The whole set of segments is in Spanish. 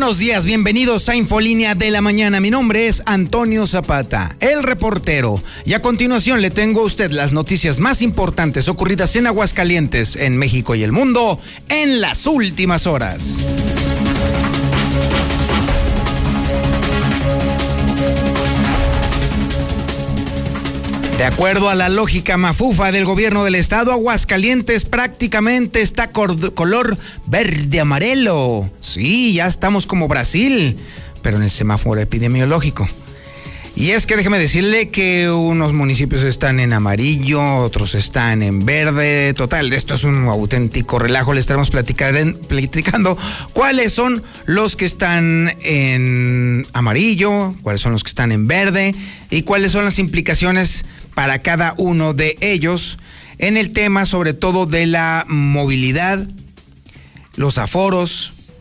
Buenos días, bienvenidos a Infolínea de la Mañana. Mi nombre es Antonio Zapata, el reportero. Y a continuación le tengo a usted las noticias más importantes ocurridas en Aguascalientes, en México y el mundo en las últimas horas. De acuerdo a la lógica mafufa del gobierno del estado, Aguascalientes prácticamente está color verde amarelo. Sí, ya estamos como Brasil, pero en el semáforo epidemiológico. Y es que déjeme decirle que unos municipios están en amarillo, otros están en verde. Total, esto es un auténtico relajo. Le estaremos platicando cuáles son los que están en amarillo, cuáles son los que están en verde y cuáles son las implicaciones para cada uno de ellos en el tema sobre todo de la movilidad, los aforos,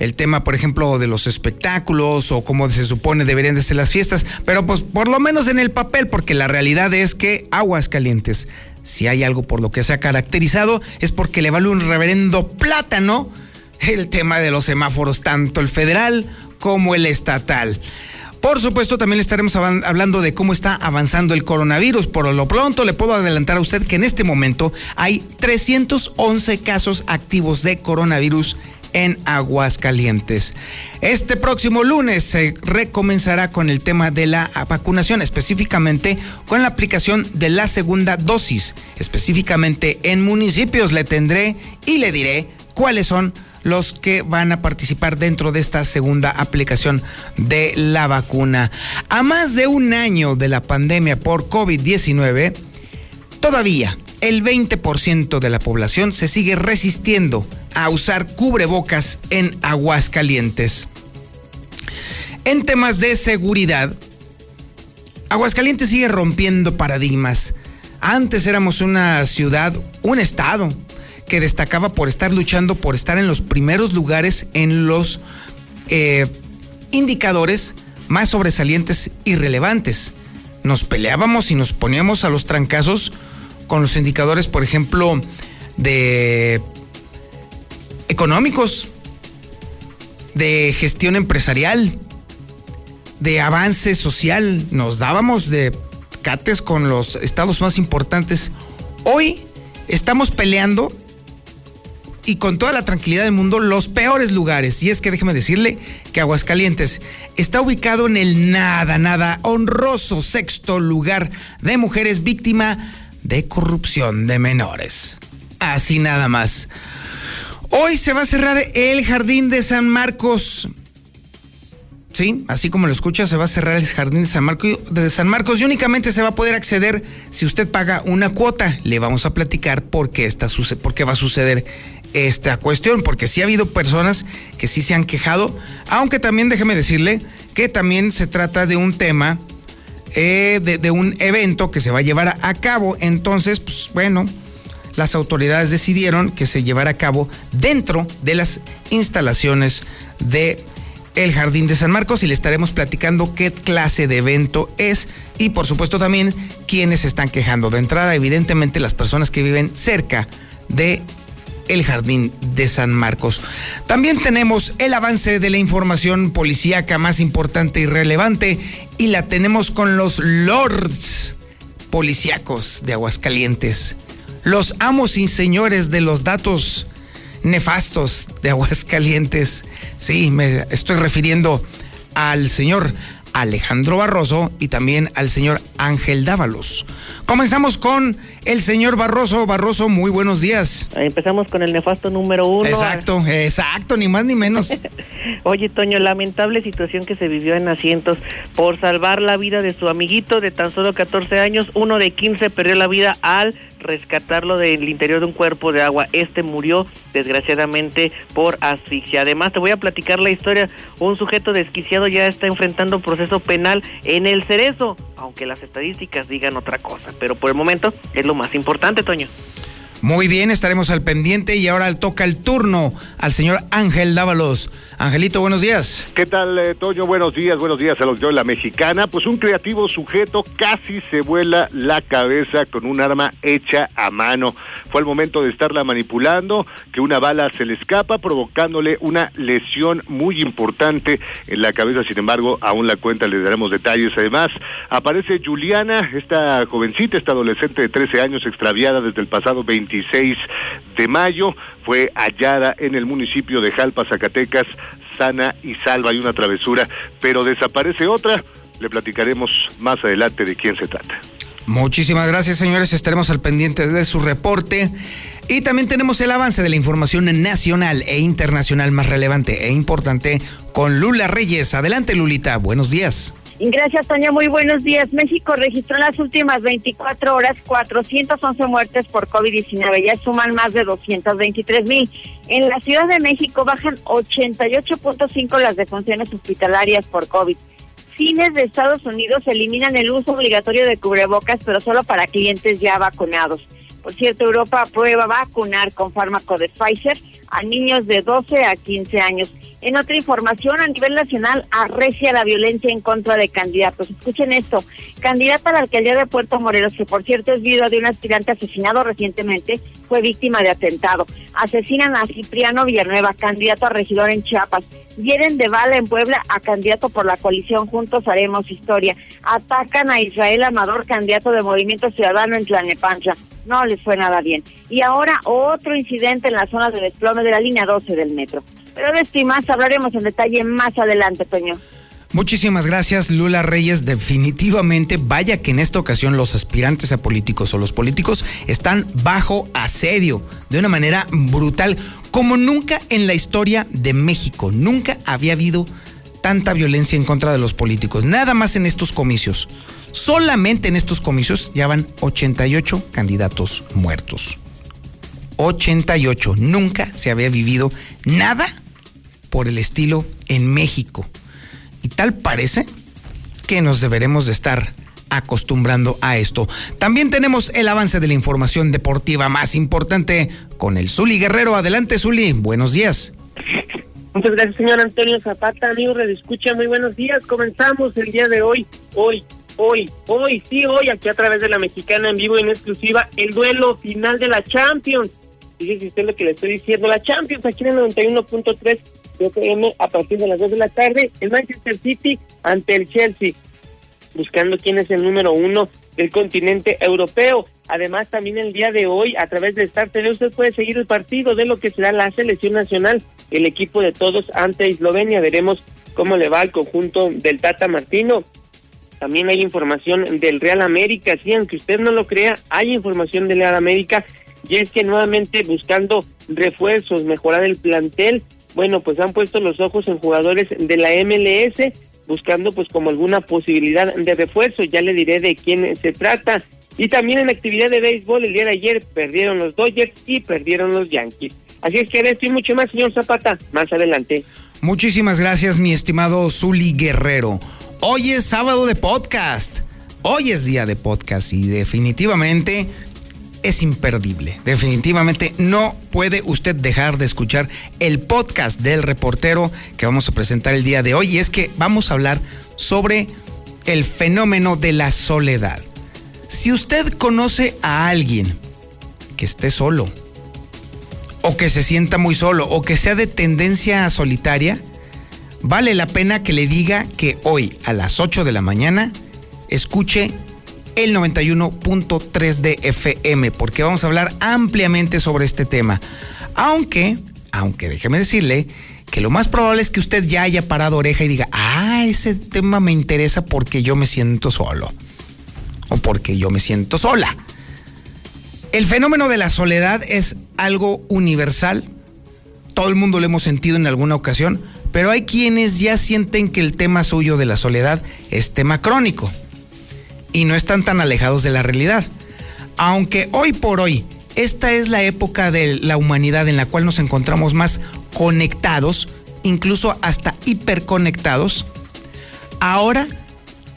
el tema, por ejemplo, de los espectáculos o cómo se supone deberían de ser las fiestas, pero pues por lo menos en el papel, porque la realidad es que aguas calientes, si hay algo por lo que se ha caracterizado, es porque le vale un reverendo plátano el tema de los semáforos, tanto el federal como el estatal. Por supuesto, también le estaremos hablando de cómo está avanzando el coronavirus. Por lo pronto, le puedo adelantar a usted que en este momento hay 311 casos activos de coronavirus en Aguascalientes. Este próximo lunes se recomenzará con el tema de la vacunación, específicamente con la aplicación de la segunda dosis. Específicamente en municipios le tendré y le diré cuáles son los que van a participar dentro de esta segunda aplicación de la vacuna. A más de un año de la pandemia por COVID-19, todavía el 20% de la población se sigue resistiendo a usar cubrebocas en aguas calientes. En temas de seguridad, Aguascalientes sigue rompiendo paradigmas. Antes éramos una ciudad, un estado, que destacaba por estar luchando, por estar en los primeros lugares en los eh, indicadores más sobresalientes y relevantes. Nos peleábamos y nos poníamos a los trancazos con los indicadores, por ejemplo, de económicos, de gestión empresarial, de avance social. Nos dábamos de cates con los estados más importantes. Hoy estamos peleando y con toda la tranquilidad del mundo los peores lugares. Y es que déjeme decirle que Aguascalientes está ubicado en el nada, nada honroso sexto lugar de mujeres víctima de corrupción de menores. Así nada más. Hoy se va a cerrar el jardín de San Marcos. Sí, así como lo escucha, se va a cerrar el jardín de San, Marcos, y únicamente se va a poder acceder si usted paga una cuota. Le vamos a platicar por qué, está, por qué va a suceder esta cuestión, porque sí ha habido personas que sí se han quejado, aunque también déjeme decirle que también se trata de un tema, eh, de, un evento que se va a llevar a, cabo, entonces, pues bueno, las autoridades decidieron que se llevara a cabo dentro de las instalaciones de el Jardín de San Marcos y le estaremos platicando qué clase de evento es y por supuesto también quiénes están quejando. De entrada, evidentemente las personas que viven cerca de el Jardín de San Marcos. También tenemos el avance de la información policíaca más importante y relevante y la tenemos con los lords policíacos de Aguascalientes, los amos y señores de los datos nefastos de Aguascalientes. Sí, me estoy refiriendo al señor Alejandro Barroso y también al señor Ángel Dávalos. Comenzamos con el señor Barroso. Barroso, muy buenos días. Empezamos con el nefasto número uno. Exacto, exacto, ni más ni menos. Oye, Toño, lamentable situación que se vivió en Asientos por salvar la vida de su amiguito de tan solo 14 años. Uno de 15 perdió la vida al rescatarlo del interior de un cuerpo de agua. Este murió desgraciadamente por asfixia. Además, te voy a platicar la historia. Un sujeto desquiciado ya está enfrentando penal en el Cerezo aunque las estadísticas digan otra cosa. Pero por el momento es lo más importante, Toño. Muy bien, estaremos al pendiente y ahora toca el turno al señor Ángel Dávalos. Angelito, buenos días. ¿Qué tal, eh, Toño? Buenos días, buenos días a los de la mexicana. Pues un creativo sujeto casi se vuela la cabeza con un arma hecha a mano. Fue al momento de estarla manipulando que una bala se le escapa, provocándole una lesión muy importante en la cabeza. Sin embargo, aún la cuenta le daremos detalles. Además, aparece Juliana, esta jovencita, esta adolescente de 13 años extraviada desde el pasado 20 26 de mayo. Fue hallada en el municipio de Jalpa, Zacatecas, sana y salva. Hay una travesura, pero desaparece otra. Le platicaremos más adelante de quién se trata. Muchísimas gracias, señores. Estaremos al pendiente de su reporte. Y también tenemos el avance de la información nacional e internacional más relevante e importante con Lula Reyes. Adelante, Lulita. Buenos días. Gracias, Toña. Muy buenos días. México registró en las últimas 24 horas 411 muertes por COVID-19. Ya suman más de 223 mil. En la Ciudad de México bajan 88.5 las defunciones hospitalarias por COVID. Cines de Estados Unidos eliminan el uso obligatorio de cubrebocas, pero solo para clientes ya vacunados. Por cierto, Europa aprueba vacunar con fármaco de Pfizer a niños de 12 a 15 años. En otra información, a nivel nacional, arrecia la violencia en contra de candidatos. Escuchen esto. Candidata a la alcaldía de Puerto Morelos, que por cierto es viuda de un aspirante asesinado recientemente, fue víctima de atentado. Asesinan a Cipriano Villanueva, candidato a regidor en Chiapas. Vienen de bala en Puebla a candidato por la coalición Juntos Haremos Historia. Atacan a Israel Amador, candidato de Movimiento Ciudadano en Tlanepancha. No les fue nada bien. Y ahora otro incidente en la zona de desplome de la línea 12 del metro. Pero de esto más hablaremos en detalle más adelante, Toño. Muchísimas gracias, Lula Reyes. Definitivamente, vaya que en esta ocasión los aspirantes a políticos o los políticos están bajo asedio de una manera brutal, como nunca en la historia de México. Nunca había habido tanta violencia en contra de los políticos. Nada más en estos comicios. Solamente en estos comicios ya van 88 candidatos muertos. 88. Nunca se había vivido nada por el estilo en México. Y tal parece que nos deberemos de estar acostumbrando a esto. También tenemos el avance de la información deportiva más importante con el Zuli Guerrero. Adelante, Zuli. Buenos días. Muchas gracias, señor Antonio Zapata. Amigo de Escucha, muy buenos días. Comenzamos el día de hoy, hoy, hoy, hoy, sí, hoy, aquí a través de la Mexicana en vivo y en exclusiva, el duelo final de la Champions. Fíjese usted lo que le estoy diciendo, la Champions aquí en el 91.3 FM a partir de las 2 de la tarde, el Manchester City ante el Chelsea, buscando quién es el número uno del continente europeo. Además, también el día de hoy, a través de Star TV, usted puede seguir el partido de lo que será la selección nacional, el equipo de todos ante Eslovenia. Veremos cómo le va al conjunto del Tata Martino. También hay información del Real América, sí, aunque usted no lo crea, hay información del Real América, y es que nuevamente buscando refuerzos, mejorar el plantel, bueno, pues han puesto los ojos en jugadores de la MLS, buscando pues como alguna posibilidad de refuerzo, ya le diré de quién se trata. Y también en actividad de béisbol, el día de ayer perdieron los Dodgers y perdieron los Yankees. Así es que esto y mucho más, señor Zapata, más adelante. Muchísimas gracias, mi estimado Zuli Guerrero. Hoy es sábado de podcast. Hoy es día de podcast y definitivamente es imperdible. Definitivamente no puede usted dejar de escuchar el podcast del reportero que vamos a presentar el día de hoy. Y es que vamos a hablar sobre el fenómeno de la soledad. Si usted conoce a alguien que esté solo, o que se sienta muy solo, o que sea de tendencia solitaria, vale la pena que le diga que hoy a las 8 de la mañana escuche el 91.3 de FM, porque vamos a hablar ampliamente sobre este tema. Aunque, aunque déjeme decirle que lo más probable es que usted ya haya parado oreja y diga, ah, ese tema me interesa porque yo me siento solo. O porque yo me siento sola. El fenómeno de la soledad es algo universal. Todo el mundo lo hemos sentido en alguna ocasión, pero hay quienes ya sienten que el tema suyo de la soledad es tema crónico y no están tan alejados de la realidad. Aunque hoy por hoy esta es la época de la humanidad en la cual nos encontramos más conectados, incluso hasta hiperconectados, ahora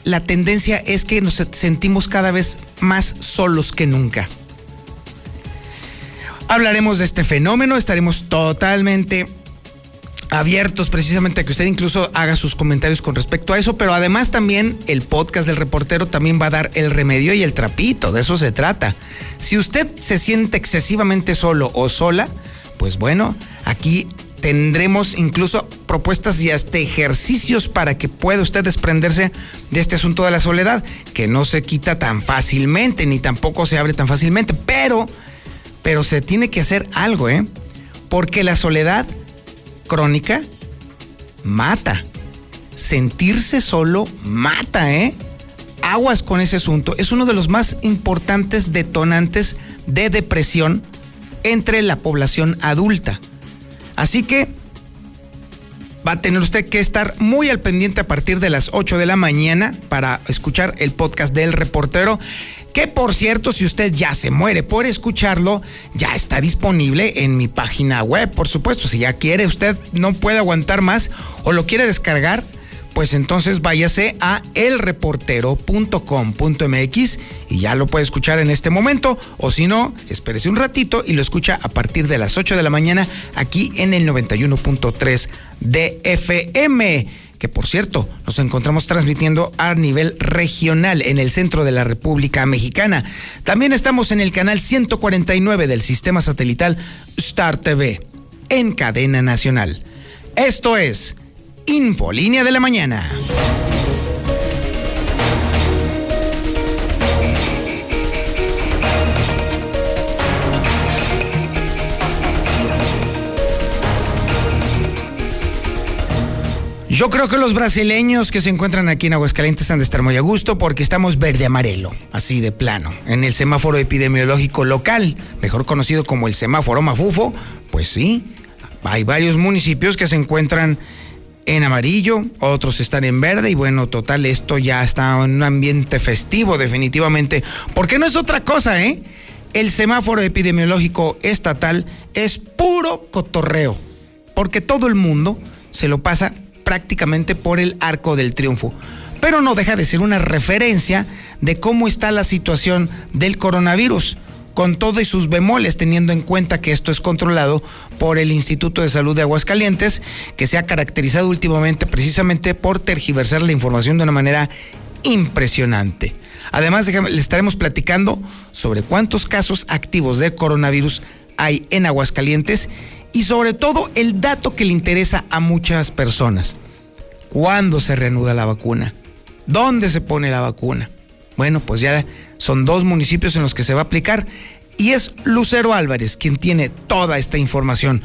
la tendencia es que nos sentimos cada vez más solos que nunca. Hablaremos de este fenómeno, estaremos totalmente abiertos precisamente a que usted incluso haga sus comentarios con respecto a eso, pero además también el podcast del reportero también va a dar el remedio y el trapito, de eso se trata. Si usted se siente excesivamente solo o sola, pues bueno, aquí tendremos incluso propuestas y hasta ejercicios para que pueda usted desprenderse de este asunto de la soledad, que no se quita tan fácilmente, ni tampoco se abre tan fácilmente, pero, pero se tiene que hacer algo, ¿eh? Porque la soledad crónica mata. Sentirse solo mata, ¿eh? Aguas con ese asunto. Es uno de los más importantes detonantes de depresión entre la población adulta. Así que va a tener usted que estar muy al pendiente a partir de las 8 de la mañana para escuchar el podcast del reportero. Que por cierto, si usted ya se muere por escucharlo, ya está disponible en mi página web, por supuesto. Si ya quiere, usted no puede aguantar más o lo quiere descargar, pues entonces váyase a elreportero.com.mx y ya lo puede escuchar en este momento. O si no, espérese un ratito y lo escucha a partir de las 8 de la mañana aquí en el 91.3 de FM que por cierto nos encontramos transmitiendo a nivel regional en el centro de la República Mexicana. También estamos en el canal 149 del sistema satelital Star TV, en cadena nacional. Esto es Infolínea de la Mañana. Yo creo que los brasileños que se encuentran aquí en Aguascalientes han de estar muy a gusto porque estamos verde-amarelo, así de plano. En el semáforo epidemiológico local, mejor conocido como el semáforo Mafufo, pues sí, hay varios municipios que se encuentran en amarillo, otros están en verde y bueno, total, esto ya está en un ambiente festivo definitivamente, porque no es otra cosa, ¿eh? El semáforo epidemiológico estatal es puro cotorreo, porque todo el mundo se lo pasa prácticamente por el arco del triunfo. Pero no deja de ser una referencia de cómo está la situación del coronavirus, con todo y sus bemoles, teniendo en cuenta que esto es controlado por el Instituto de Salud de Aguascalientes, que se ha caracterizado últimamente precisamente por tergiversar la información de una manera impresionante. Además, le estaremos platicando sobre cuántos casos activos de coronavirus hay en Aguascalientes y sobre todo el dato que le interesa a muchas personas. ¿Cuándo se reanuda la vacuna? ¿Dónde se pone la vacuna? Bueno, pues ya son dos municipios en los que se va a aplicar y es Lucero Álvarez quien tiene toda esta información.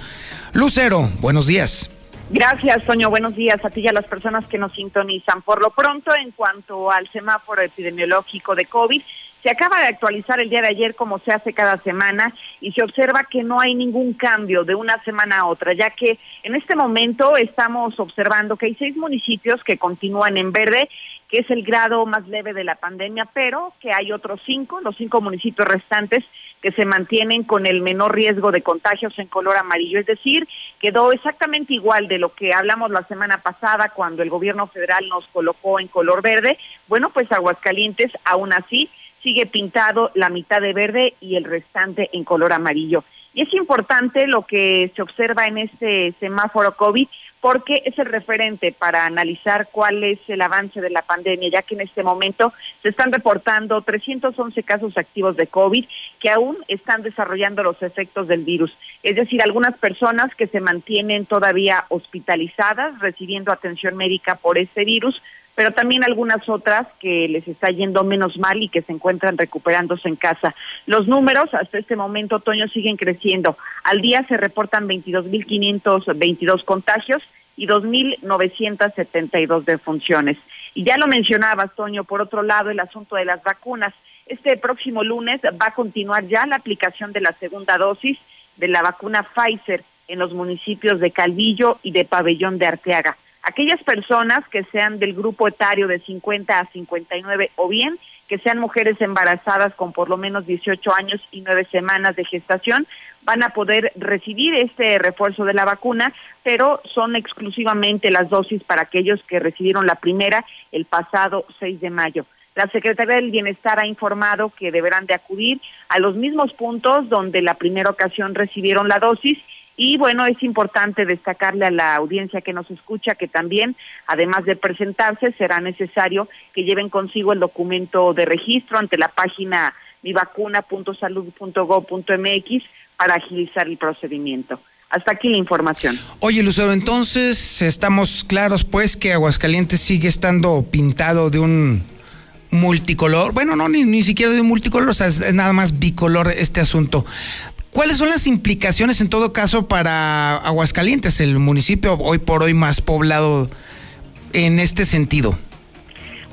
Lucero, buenos días. Gracias, Toño. Buenos días a ti y a las personas que nos sintonizan. Por lo pronto, en cuanto al semáforo epidemiológico de COVID, se acaba de actualizar el día de ayer como se hace cada semana y se observa que no hay ningún cambio de una semana a otra, ya que en este momento estamos observando que hay seis municipios que continúan en verde, que es el grado más leve de la pandemia, pero que hay otros cinco, los cinco municipios restantes que se mantienen con el menor riesgo de contagios en color amarillo, es decir, quedó exactamente igual de lo que hablamos la semana pasada cuando el gobierno federal nos colocó en color verde. Bueno, pues Aguascalientes aún así sigue pintado la mitad de verde y el restante en color amarillo. Y es importante lo que se observa en este semáforo COVID porque es el referente para analizar cuál es el avance de la pandemia, ya que en este momento se están reportando 311 casos activos de COVID que aún están desarrollando los efectos del virus. Es decir, algunas personas que se mantienen todavía hospitalizadas, recibiendo atención médica por este virus, pero también algunas otras que les está yendo menos mal y que se encuentran recuperándose en casa. Los números hasta este momento, otoño, siguen creciendo. Al día se reportan 22.522 contagios y 2.972 defunciones. Y ya lo mencionaba, Toño, por otro lado, el asunto de las vacunas. Este próximo lunes va a continuar ya la aplicación de la segunda dosis de la vacuna Pfizer en los municipios de Calvillo y de Pabellón de Arteaga aquellas personas que sean del grupo etario de 50 a 59 o bien que sean mujeres embarazadas con por lo menos 18 años y 9 semanas de gestación van a poder recibir este refuerzo de la vacuna, pero son exclusivamente las dosis para aquellos que recibieron la primera el pasado 6 de mayo. La Secretaría del Bienestar ha informado que deberán de acudir a los mismos puntos donde la primera ocasión recibieron la dosis y bueno, es importante destacarle a la audiencia que nos escucha que también, además de presentarse, será necesario que lleven consigo el documento de registro ante la página mivacuna.salud.gov.mx para agilizar el procedimiento. Hasta aquí la información. Oye, Lucero, entonces estamos claros pues que Aguascalientes sigue estando pintado de un multicolor. Bueno, no, ni, ni siquiera de un multicolor, o sea, es nada más bicolor este asunto. ¿Cuáles son las implicaciones en todo caso para Aguascalientes, el municipio hoy por hoy más poblado en este sentido?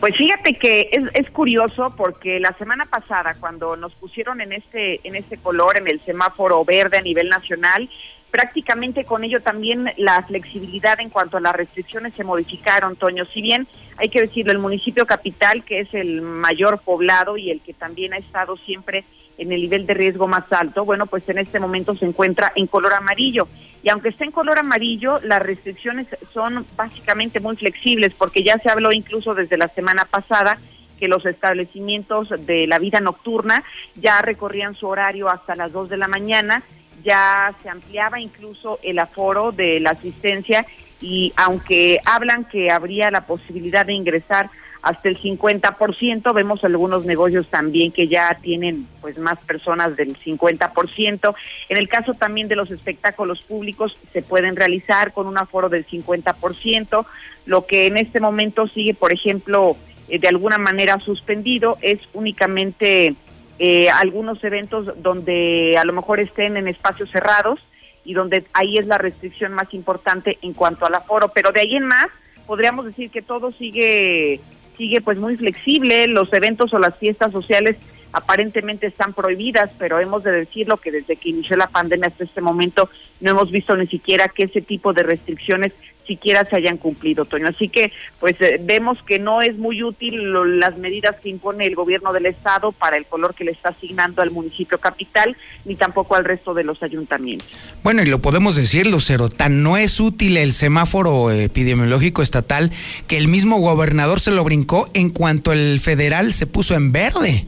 Pues fíjate que es, es, curioso porque la semana pasada cuando nos pusieron en este en este color en el semáforo verde a nivel nacional prácticamente con ello también la flexibilidad en cuanto a las restricciones se modificaron, Toño. Si bien hay que decirlo, el municipio capital, que es el mayor poblado y el que también ha estado siempre en el nivel de riesgo más alto, bueno, pues en este momento se encuentra en color amarillo. Y aunque esté en color amarillo, las restricciones son básicamente muy flexibles, porque ya se habló incluso desde la semana pasada que los establecimientos de la vida nocturna ya recorrían su horario hasta las 2 de la mañana ya se ampliaba incluso el aforo de la asistencia y aunque hablan que habría la posibilidad de ingresar hasta el 50%, vemos algunos negocios también que ya tienen pues más personas del 50%. En el caso también de los espectáculos públicos se pueden realizar con un aforo del 50%, lo que en este momento sigue, por ejemplo, eh, de alguna manera suspendido es únicamente eh, algunos eventos donde a lo mejor estén en espacios cerrados y donde ahí es la restricción más importante en cuanto al aforo, pero de ahí en más podríamos decir que todo sigue sigue pues muy flexible, los eventos o las fiestas sociales aparentemente están prohibidas, pero hemos de decirlo que desde que inició la pandemia hasta este momento no hemos visto ni siquiera que ese tipo de restricciones siquiera se hayan cumplido, Toño. Así que, pues eh, vemos que no es muy útil las medidas que impone el gobierno del Estado para el color que le está asignando al municipio capital, ni tampoco al resto de los ayuntamientos. Bueno, y lo podemos decir, Lucero, tan no es útil el semáforo epidemiológico estatal que el mismo gobernador se lo brincó en cuanto el federal se puso en verde.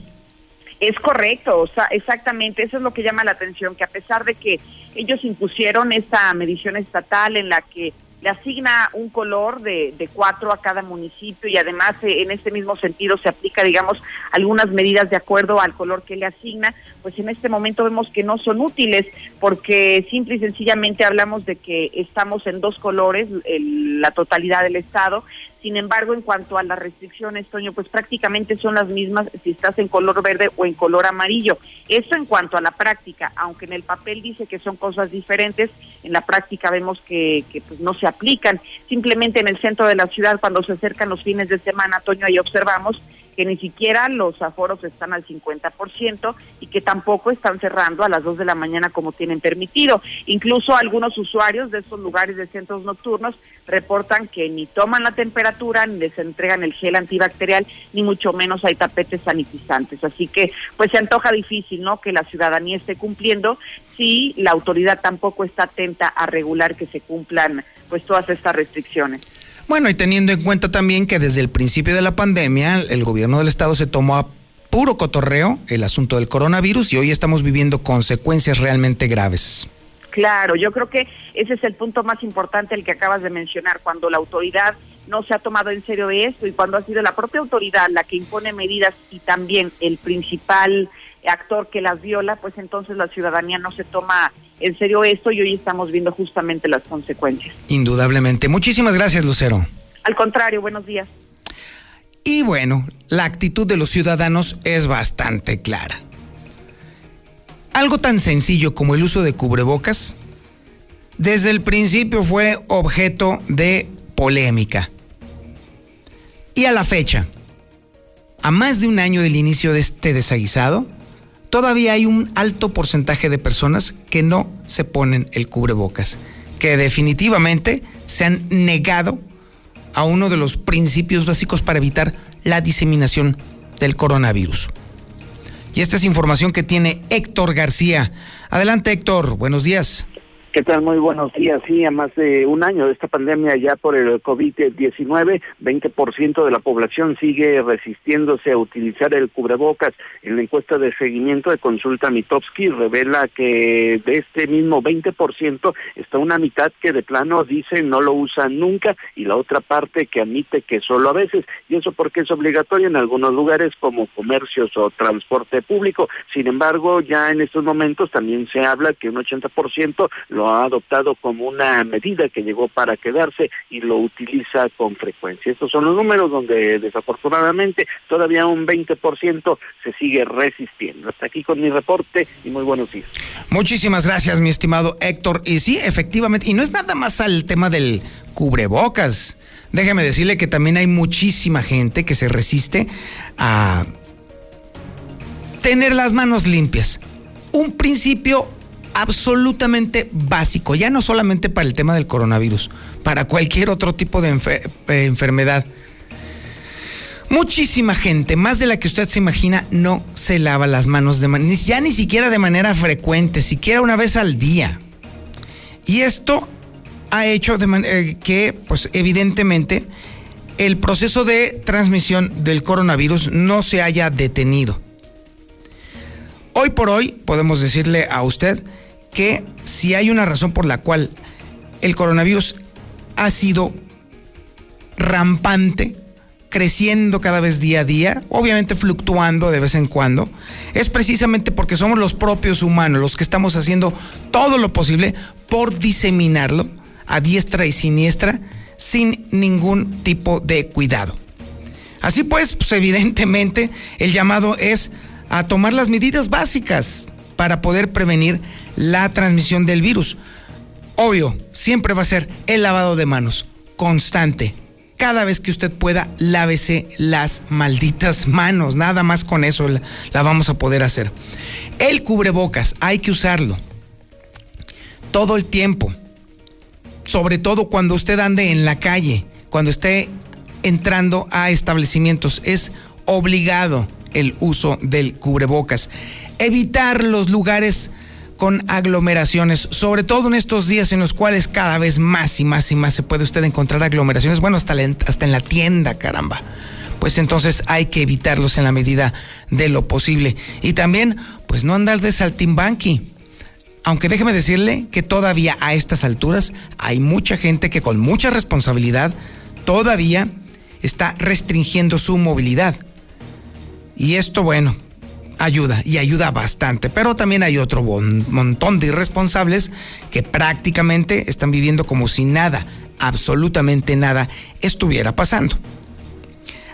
Es correcto, o sea, exactamente, eso es lo que llama la atención, que a pesar de que ellos impusieron esta medición estatal en la que le asigna un color de, de cuatro a cada municipio y además eh, en este mismo sentido se aplica, digamos, algunas medidas de acuerdo al color que le asigna, pues en este momento vemos que no son útiles porque simple y sencillamente hablamos de que estamos en dos colores, la totalidad del Estado, sin embargo, en cuanto a las restricciones, Toño, pues prácticamente son las mismas si estás en color verde o en color amarillo. Eso en cuanto a la práctica, aunque en el papel dice que son cosas diferentes, en la práctica vemos que, que pues no se aplican. Simplemente en el centro de la ciudad, cuando se acercan los fines de semana, Toño, ahí observamos que ni siquiera los aforos están al 50% y que tampoco están cerrando a las 2 de la mañana como tienen permitido. Incluso algunos usuarios de estos lugares de centros nocturnos reportan que ni toman la temperatura, ni les entregan el gel antibacterial, ni mucho menos hay tapetes sanitizantes. Así que pues se antoja difícil, ¿no? Que la ciudadanía esté cumpliendo si la autoridad tampoco está atenta a regular que se cumplan pues todas estas restricciones. Bueno, y teniendo en cuenta también que desde el principio de la pandemia el gobierno del estado se tomó a puro cotorreo el asunto del coronavirus y hoy estamos viviendo consecuencias realmente graves. Claro, yo creo que ese es el punto más importante el que acabas de mencionar, cuando la autoridad no se ha tomado en serio esto y cuando ha sido la propia autoridad la que impone medidas y también el principal actor que las viola, pues entonces la ciudadanía no se toma en serio esto y hoy estamos viendo justamente las consecuencias. Indudablemente. Muchísimas gracias, Lucero. Al contrario, buenos días. Y bueno, la actitud de los ciudadanos es bastante clara. Algo tan sencillo como el uso de cubrebocas, desde el principio fue objeto de polémica. Y a la fecha, a más de un año del inicio de este desaguisado, todavía hay un alto porcentaje de personas que no se ponen el cubrebocas, que definitivamente se han negado a uno de los principios básicos para evitar la diseminación del coronavirus. Y esta es información que tiene Héctor García. Adelante Héctor, buenos días. ¿Qué tal? Muy buenos días. Sí, a más de un año de esta pandemia ya por el COVID-19, 20% de la población sigue resistiéndose a utilizar el cubrebocas. En la encuesta de seguimiento de consulta Mitowski revela que de este mismo 20% está una mitad que de plano dice no lo usa nunca y la otra parte que admite que solo a veces. Y eso porque es obligatorio en algunos lugares como comercios o transporte público. Sin embargo, ya en estos momentos también se habla que un 80% lo ha adoptado como una medida que llegó para quedarse y lo utiliza con frecuencia. Estos son los números donde desafortunadamente todavía un 20% se sigue resistiendo. Hasta aquí con mi reporte y muy buenos días. Muchísimas gracias, mi estimado Héctor. Y sí, efectivamente, y no es nada más al tema del cubrebocas. Déjeme decirle que también hay muchísima gente que se resiste a tener las manos limpias. Un principio absolutamente básico, ya no solamente para el tema del coronavirus, para cualquier otro tipo de eh, enfermedad. Muchísima gente, más de la que usted se imagina, no se lava las manos de manera, ya ni siquiera de manera frecuente, siquiera una vez al día. Y esto ha hecho de eh, que, pues evidentemente, el proceso de transmisión del coronavirus no se haya detenido. Hoy por hoy podemos decirle a usted que si hay una razón por la cual el coronavirus ha sido rampante, creciendo cada vez día a día, obviamente fluctuando de vez en cuando, es precisamente porque somos los propios humanos los que estamos haciendo todo lo posible por diseminarlo a diestra y siniestra sin ningún tipo de cuidado. Así pues, pues evidentemente el llamado es a tomar las medidas básicas para poder prevenir la transmisión del virus. Obvio, siempre va a ser el lavado de manos, constante. Cada vez que usted pueda, lávese las malditas manos. Nada más con eso la, vamos a poder hacer. El cubrebocas, hay que usarlo. Todo el tiempo. Sobre todo cuando usted ande en la calle, cuando esté entrando a establecimientos. Es obligado el uso del cubrebocas evitar los lugares con aglomeraciones, sobre todo en estos días en los cuales cada vez más y más y más se puede usted encontrar aglomeraciones, bueno, hasta, hasta en la tienda, caramba. Pues entonces hay que evitarlos en la medida de lo posible. Y también, pues no andar de saltimbanqui. Aunque déjeme decirle que todavía a estas alturas hay mucha gente que con mucha responsabilidad todavía está restringiendo su movilidad. Y esto, bueno, ayuda y ayuda bastante, pero también hay otro montón de irresponsables que prácticamente están viviendo como si nada, absolutamente nada estuviera pasando.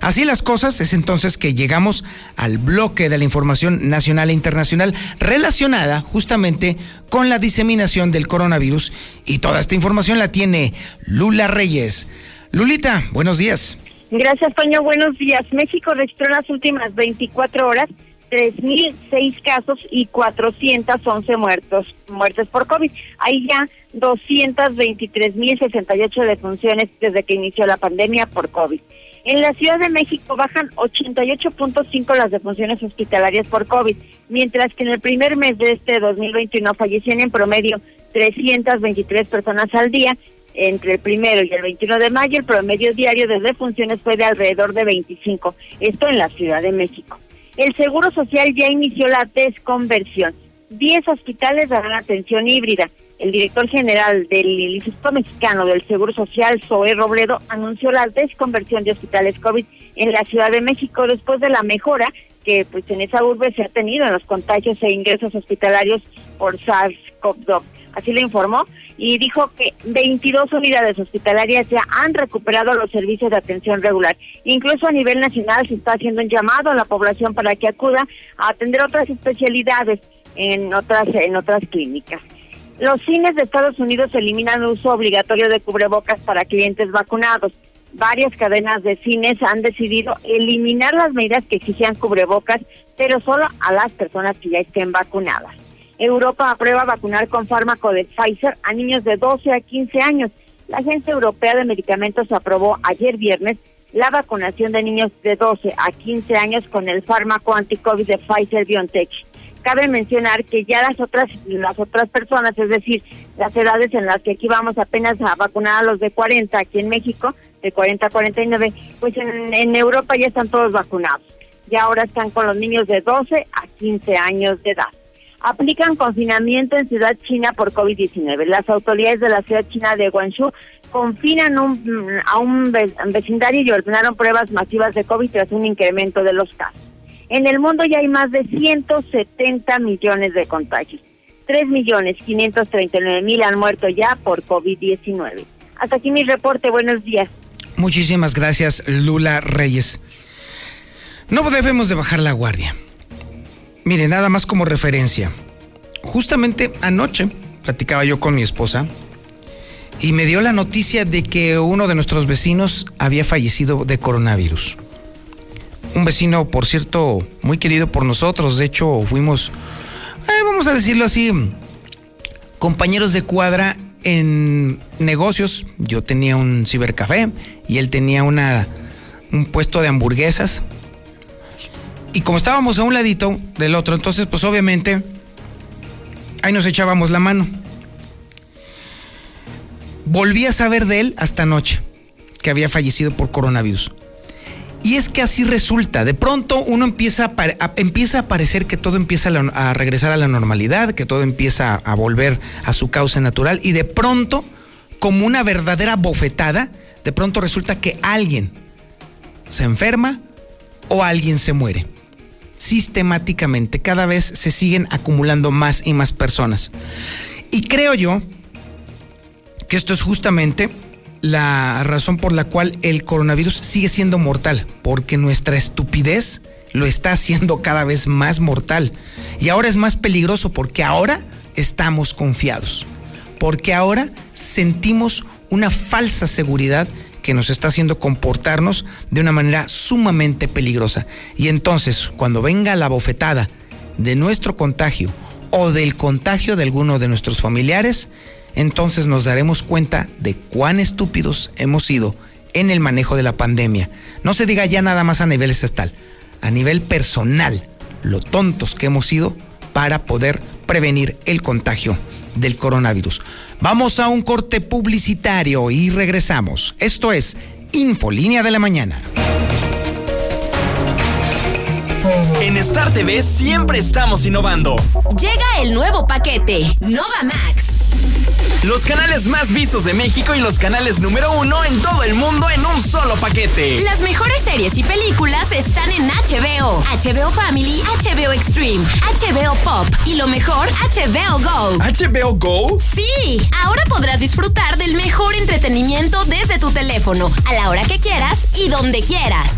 Así las cosas es entonces que llegamos al bloque de la información nacional e internacional relacionada justamente con la diseminación del coronavirus y toda esta información la tiene Lula Reyes. Lulita, buenos días. Gracias, Toño. Buenos días. México registró las últimas 24 horas 3.006 casos y 411 muertos, muertes por COVID. Hay ya 223.068 defunciones desde que inició la pandemia por COVID. En la Ciudad de México bajan 88.5 las defunciones hospitalarias por COVID, mientras que en el primer mes de este 2021 fallecieron en promedio 323 personas al día. Entre el primero y el 21 de mayo, el promedio diario de defunciones fue de alrededor de 25. Esto en la Ciudad de México. El Seguro Social ya inició la desconversión. Diez hospitales darán atención híbrida. El director general del Instituto Mexicano del Seguro Social, Zoe Robledo, anunció la desconversión de hospitales COVID en la Ciudad de México después de la mejora que pues en esa urbe se ha tenido en los contagios e ingresos hospitalarios por SARS-CoV-2. Así lo informó y dijo que 22 unidades hospitalarias ya han recuperado los servicios de atención regular. Incluso a nivel nacional se está haciendo un llamado a la población para que acuda a atender otras especialidades en otras en otras clínicas. Los cines de Estados Unidos eliminan el uso obligatorio de cubrebocas para clientes vacunados. Varias cadenas de cines han decidido eliminar las medidas que exigían cubrebocas, pero solo a las personas que ya estén vacunadas. Europa aprueba vacunar con fármaco de Pfizer a niños de 12 a 15 años. La Agencia Europea de Medicamentos aprobó ayer viernes la vacunación de niños de 12 a 15 años con el fármaco anti-COVID de Pfizer BioNTech. Cabe mencionar que ya las otras las otras personas, es decir, las edades en las que aquí vamos apenas a vacunar a los de 40 aquí en México, de 40 a 49, pues en, en Europa ya están todos vacunados. Y ahora están con los niños de 12 a 15 años de edad aplican confinamiento en Ciudad China por COVID-19. Las autoridades de la ciudad china de Guangzhou confinan a un vecindario y ordenaron pruebas masivas de COVID tras un incremento de los casos. En el mundo ya hay más de 170 millones de contagios. 3 millones 539 mil han muerto ya por COVID-19. Hasta aquí mi reporte. Buenos días. Muchísimas gracias, Lula Reyes. No debemos de bajar la guardia. Mire, nada más como referencia. Justamente anoche platicaba yo con mi esposa y me dio la noticia de que uno de nuestros vecinos había fallecido de coronavirus. Un vecino, por cierto, muy querido por nosotros. De hecho, fuimos, eh, vamos a decirlo así, compañeros de cuadra en negocios. Yo tenía un cibercafé y él tenía una, un puesto de hamburguesas y como estábamos a un ladito del otro, entonces pues obviamente ahí nos echábamos la mano. Volví a saber de él hasta anoche, que había fallecido por coronavirus. Y es que así resulta, de pronto uno empieza a, empieza a parecer que todo empieza a, a, regresar a la normalidad, que todo empieza a volver a su causa natural y de pronto, como una verdadera bofetada, de pronto resulta que alguien se enferma o alguien se muere sistemáticamente. Cada vez se siguen acumulando más y más personas. Y creo yo que esto es justamente la razón por la cual el coronavirus sigue siendo mortal, porque nuestra estupidez lo está haciendo cada vez más mortal. Y ahora es más peligroso porque ahora estamos confiados, porque ahora sentimos una falsa seguridad que nos está haciendo comportarnos de una manera sumamente peligrosa. Y entonces, cuando venga la bofetada de nuestro contagio o del contagio de alguno de nuestros familiares, entonces nos daremos cuenta de cuán estúpidos hemos sido en el manejo de la pandemia. No se diga ya nada más a nivel estatal, a nivel personal, lo tontos que hemos sido para poder prevenir el contagio del coronavirus. Vamos a un corte publicitario y regresamos. Esto es Infolínea de la Mañana. En Star TV siempre estamos innovando. Llega el nuevo paquete, Nova Max los canales más vistos de México y los canales número uno en todo el mundo en un solo paquete. Las mejores series y películas están en HBO, HBO Family, HBO Extreme, HBO Pop y lo mejor, HBO Go. ¿HBO Go? Sí, ahora podrás disfrutar del mejor entretenimiento desde tu teléfono, a la hora que quieras y donde quieras.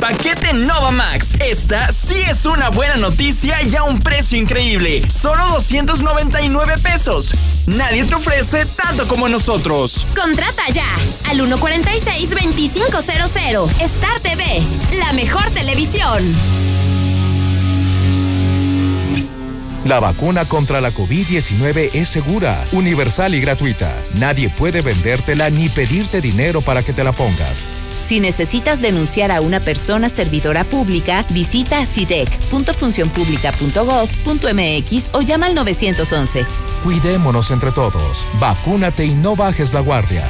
Paquete Nova Max. Esta sí es una buena noticia y a un precio increíble. Solo 299 pesos. Nadie te ofrece tanto como nosotros. Contrata ya al 146-2500. Star TV, la mejor televisión. La vacuna contra la COVID-19 es segura, universal y gratuita. Nadie puede vendértela ni pedirte dinero para que te la pongas. Si necesitas denunciar a una persona servidora pública, visita sidec.funcionpublica.gov.mx o llama al 911. Cuidémonos entre todos. Vacúnate y no bajes la guardia.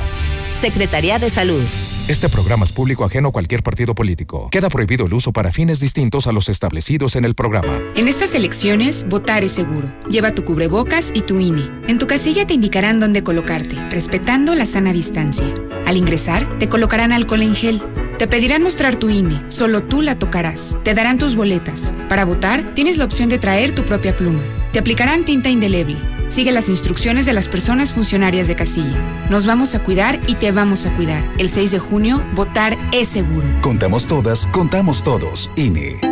Secretaría de Salud. Este programa es público ajeno a cualquier partido político. Queda prohibido el uso para fines distintos a los establecidos en el programa. En estas elecciones, votar es seguro. Lleva tu cubrebocas y tu INE. En tu casilla te indicarán dónde colocarte, respetando la sana distancia. Al ingresar, te colocarán alcohol en gel. Te pedirán mostrar tu INE, solo tú la tocarás. Te darán tus boletas. Para votar, tienes la opción de traer tu propia pluma. Te aplicarán tinta indeleble. Sigue las instrucciones de las personas funcionarias de casilla. Nos vamos a cuidar y te vamos a cuidar. El 6 de junio, votar es seguro. Contamos todas, contamos todos. INE.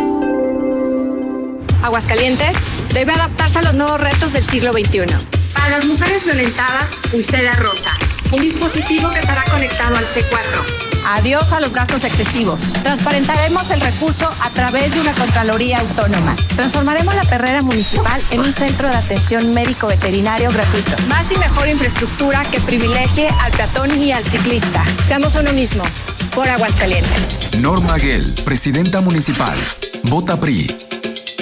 Aguascalientes debe adaptarse a los nuevos retos del siglo XXI. Para las mujeres violentadas, Pulsera Rosa, un dispositivo que estará conectado al C4. Adiós a los gastos excesivos. Transparentaremos el recurso a través de una Contraloría Autónoma. Transformaremos la perrera municipal en un centro de atención médico veterinario gratuito. Más y mejor infraestructura que privilegie al peatón y al ciclista. Seamos uno mismo. Por Aguascalientes. Norma Gell, presidenta municipal. Vota PRI.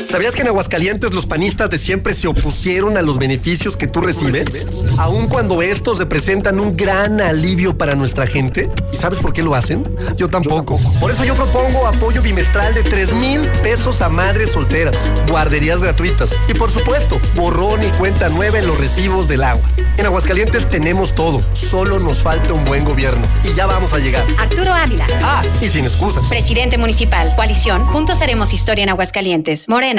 ¿Sabías que en Aguascalientes los panistas de siempre se opusieron a los beneficios que tú recibes? Aun cuando estos representan un gran alivio para nuestra gente. ¿Y sabes por qué lo hacen? Yo tampoco. Por eso yo propongo apoyo bimestral de 3 mil pesos a madres solteras, guarderías gratuitas y por supuesto, borrón y cuenta nueva en los recibos del agua. En Aguascalientes tenemos todo, solo nos falta un buen gobierno y ya vamos a llegar. Arturo Ávila. Ah, y sin excusas. Presidente municipal, coalición, juntos haremos historia en Aguascalientes. Morena.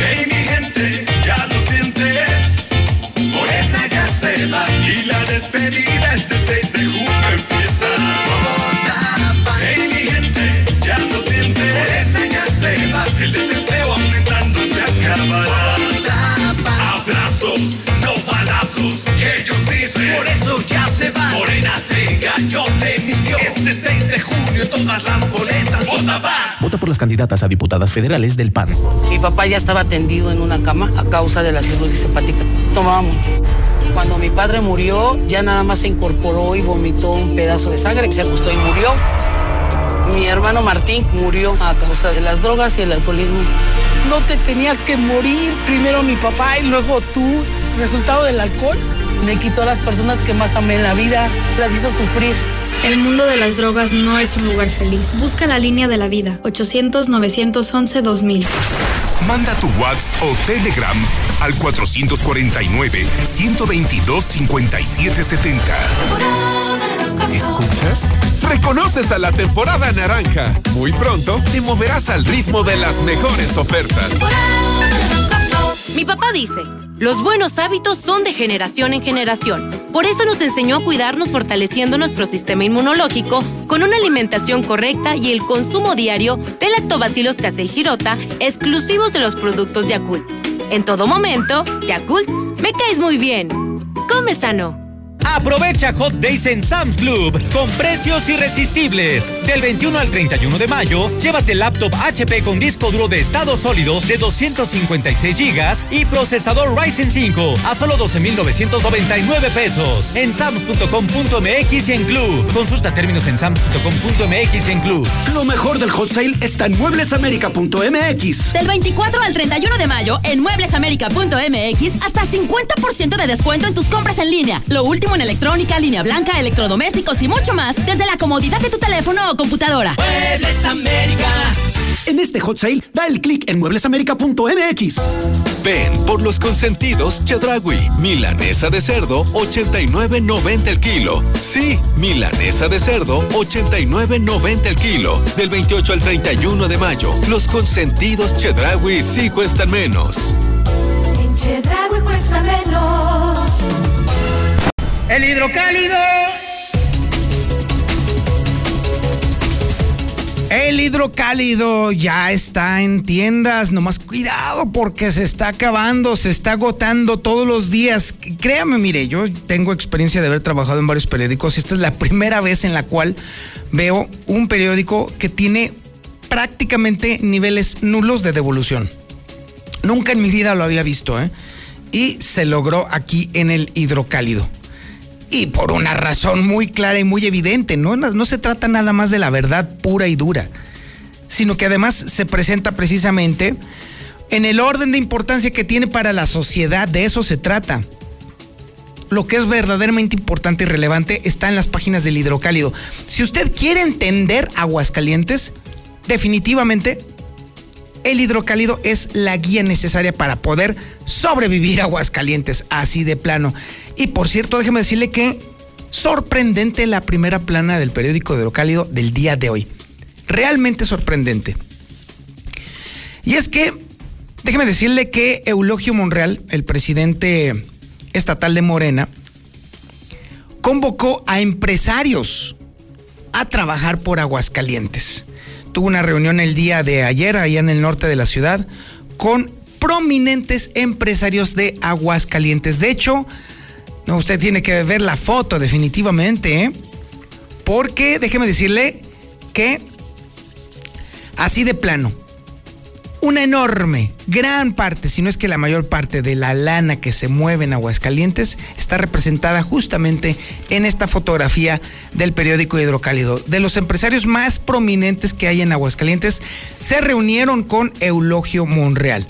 Hey, mi gente, ya lo sientes. Morena ya se va y la despedida 6 de junio empieza. Hey, mi gente, ya lo sientes. Morena ya se va. El desempleo aumentando se acabará. Abrazos, no balazos, que ellos dicen. Por eso ya se te mintió. Este 6 de junio todas las boletas. Vota va. Vota por las candidatas a diputadas federales del PAN. Mi papá ya estaba tendido en una cama a causa de la cirrosis hepática. Tomaba mucho. Cuando mi padre murió, ya nada más se incorporó y vomitó un pedazo de sangre, se ajustó y murió. Mi hermano Martín murió a causa de las drogas y el alcoholismo. No te tenías que morir, primero mi papá y luego tú. Resultado del alcohol me quitó a las personas que más amé en la vida, las hizo sufrir. El mundo de las drogas no es un lugar feliz. Busca la línea de la vida. 800-911-2000. Manda tu WhatsApp o Telegram al 449-122-5770. ¿Escuchas? Reconoces a la temporada naranja. Muy pronto te moverás al ritmo de las mejores ofertas. Mi papá dice, los buenos hábitos son de generación en generación. Por eso nos enseñó a cuidarnos fortaleciendo nuestro sistema inmunológico con una alimentación correcta y el consumo diario de lactobacilos casei shirota exclusivos de los productos Yakult. En todo momento, Yakult, me caes muy bien. Come sano. Aprovecha Hot Days en Sam's Club con precios irresistibles. Del 21 al 31 de mayo, llévate laptop HP con disco duro de estado sólido de 256 GB y procesador Ryzen 5 a solo 12,999 pesos en sams.com.mx y en Club. Consulta términos en sams.com.mx y en Club. Lo mejor del hot sale está en mueblesamerica.mx. Del 24 al 31 de mayo en mueblesamerica.mx hasta 50% de descuento en tus compras en línea. Lo último en electrónica, línea blanca, electrodomésticos y mucho más desde la comodidad de tu teléfono o computadora. Muebles América. En este hot sale, da el clic en mueblesamerica.mx. Ven por los consentidos Chedragui. Milanesa de cerdo, 89.90 el kilo. Sí, milanesa de cerdo, 89.90 el kilo. Del 28 al 31 de mayo, los consentidos Chedragui sí cuestan menos. En Chedragui cuesta menos. El hidrocálido. El hidrocálido ya está en tiendas, nomás cuidado porque se está acabando, se está agotando todos los días. Créame, mire, yo tengo experiencia de haber trabajado en varios periódicos esta es la primera vez en la cual veo un periódico que tiene prácticamente niveles nulos de devolución. Nunca en mi vida lo había visto, ¿eh? Y se logró aquí en el hidrocálido. Y por una razón muy clara y muy evidente, ¿no? No, se trata nada más de la verdad pura y dura, sino que además se presenta precisamente en el orden de importancia que tiene para la sociedad, de eso se trata. Lo que es verdaderamente importante y relevante está en las páginas del hidrocálido. Si usted quiere entender Aguascalientes, definitivamente el hidrocálido es la guía necesaria para poder sobrevivir a Aguascalientes, así de plano. Y por cierto, déjeme decirle que sorprendente la primera plana del periódico hidrocálido del día de hoy. Realmente sorprendente. Y es que, déjeme decirle que Eulogio Monreal, el presidente estatal de Morena, convocó a empresarios a trabajar por Aguascalientes. Tuvo una reunión el día de ayer allá en el norte de la ciudad con prominentes empresarios de Aguascalientes. De hecho, no, usted tiene que ver la foto definitivamente, ¿eh? porque déjeme decirle que así de plano, una enorme, gran parte, si no es que la mayor parte de la lana que se mueve en Aguascalientes está representada justamente en esta fotografía del periódico Hidrocálido. De los empresarios más prominentes que hay en Aguascalientes, se reunieron con Eulogio Monreal.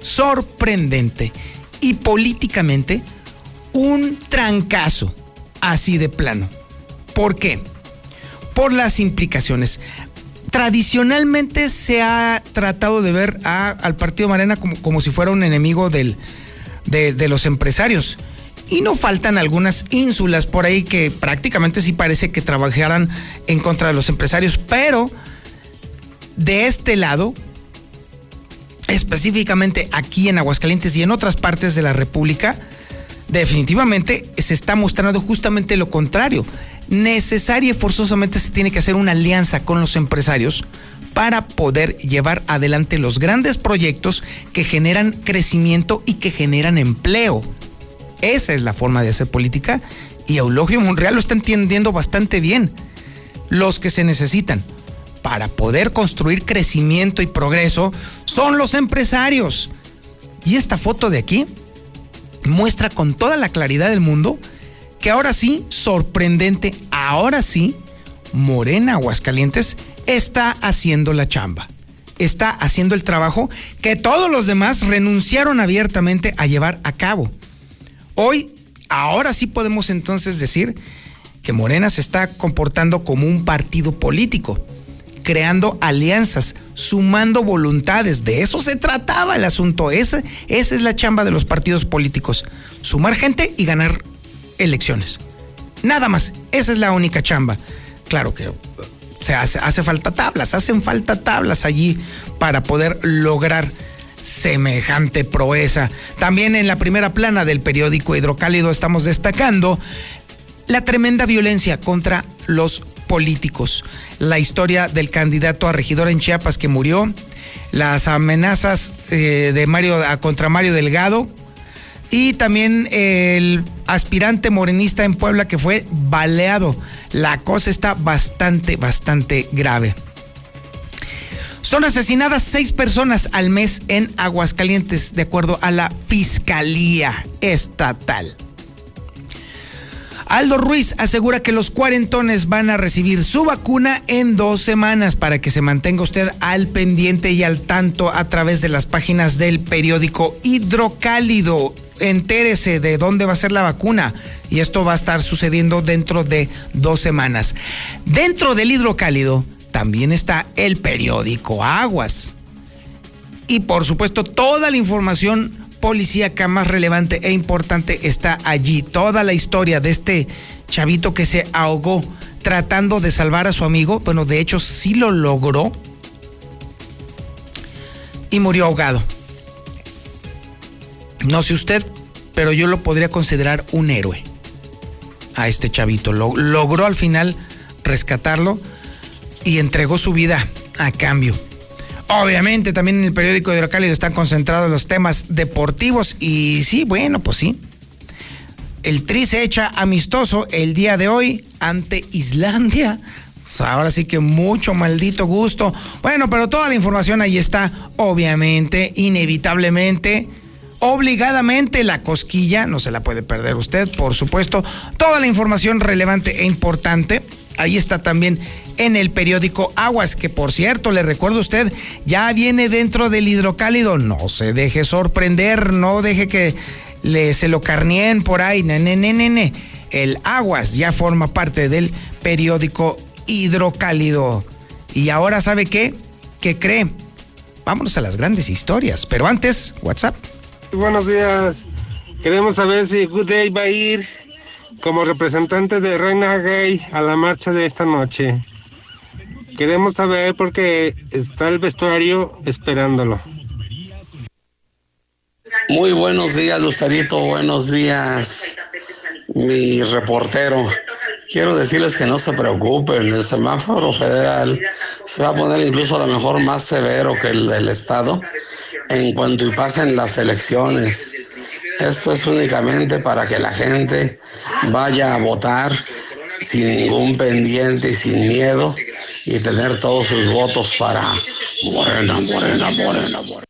Sorprendente. Y políticamente, un trancazo, así de plano. ¿Por qué? Por las implicaciones tradicionalmente se ha tratado de ver al partido Marena como, como si fuera un enemigo de, de, los empresarios. Y no faltan algunas ínsulas por ahí que prácticamente sí parece que trabajaran en contra de los empresarios, pero de este lado, específicamente aquí en Aguascalientes y en otras partes de la República, definitivamente se está mostrando justamente lo contrario. Necesaria y forzosamente se tiene que hacer una alianza con los empresarios para poder llevar adelante los grandes proyectos que generan crecimiento y que generan empleo. Esa es la forma de hacer política y Eulogio Monreal lo está entendiendo bastante bien. Los que se necesitan para poder construir crecimiento y progreso son los empresarios. Y esta foto de aquí muestra con toda la claridad del mundo que ahora sí, sorprendente, ahora sí, Morena Aguascalientes está haciendo la chamba. Está haciendo el trabajo que todos los demás renunciaron abiertamente a llevar a cabo. Hoy, ahora sí podemos entonces decir que Morena se está comportando como un partido político, creando alianzas, sumando voluntades. De eso se trataba el asunto. Esa, esa es la chamba de los partidos políticos. Sumar gente y ganar elecciones. Nada más. Esa es la única chamba. Claro que se hace, hace falta tablas, hacen falta tablas allí para poder lograr semejante proeza. También en la primera plana del periódico Hidrocálido estamos destacando la tremenda violencia contra los políticos, la historia del candidato a regidor en Chiapas que murió, las amenazas eh, de Mario contra Mario Delgado y también el aspirante morenista en Puebla que fue baleado. La cosa está bastante, bastante grave. Son asesinadas seis personas al mes en Aguascalientes, de acuerdo a la Fiscalía Estatal. Aldo Ruiz asegura que los cuarentones van a recibir su vacuna en dos semanas para que se mantenga usted al pendiente y al tanto a través de las páginas del periódico Hidrocálido. Entérese de dónde va a ser la vacuna y esto va a estar sucediendo dentro de dos semanas. Dentro del Hidrocálido también está el periódico Aguas. Y por supuesto toda la información policíaca más relevante e importante está allí. Toda la historia de este chavito que se ahogó tratando de salvar a su amigo. Bueno, de hecho sí lo logró. Y murió ahogado. No sé usted, pero yo lo podría considerar un héroe a este chavito. Lo, logró al final rescatarlo y entregó su vida a cambio. Obviamente también en el periódico Hidrocálido están concentrados los temas deportivos y sí, bueno, pues sí. El Tri se echa amistoso el día de hoy ante Islandia. Ahora sí que mucho maldito gusto. Bueno, pero toda la información ahí está, obviamente, inevitablemente obligadamente la cosquilla, no se la puede perder usted, por supuesto. Toda la información relevante e importante, ahí está también en el periódico Aguas, que por cierto, le recuerdo a usted, ya viene dentro del hidrocálido. No se deje sorprender, no deje que le, se lo carneen por ahí, nene, nene, El Aguas ya forma parte del periódico hidrocálido. Y ahora, ¿sabe qué? ¿Qué cree? Vámonos a las grandes historias. Pero antes, WhatsApp. Buenos días. Queremos saber si Good Day va a ir como representante de Reina Gay a la marcha de esta noche. Queremos saber porque está el vestuario esperándolo. Muy buenos días, Lucerito. Buenos días, mi reportero. Quiero decirles que no se preocupen, el semáforo federal se va a poner incluso a lo mejor más severo que el del Estado en cuanto y pasen las elecciones. Esto es únicamente para que la gente vaya a votar sin ningún pendiente y sin miedo y tener todos sus votos para Morena, Morena, Morena, Morena.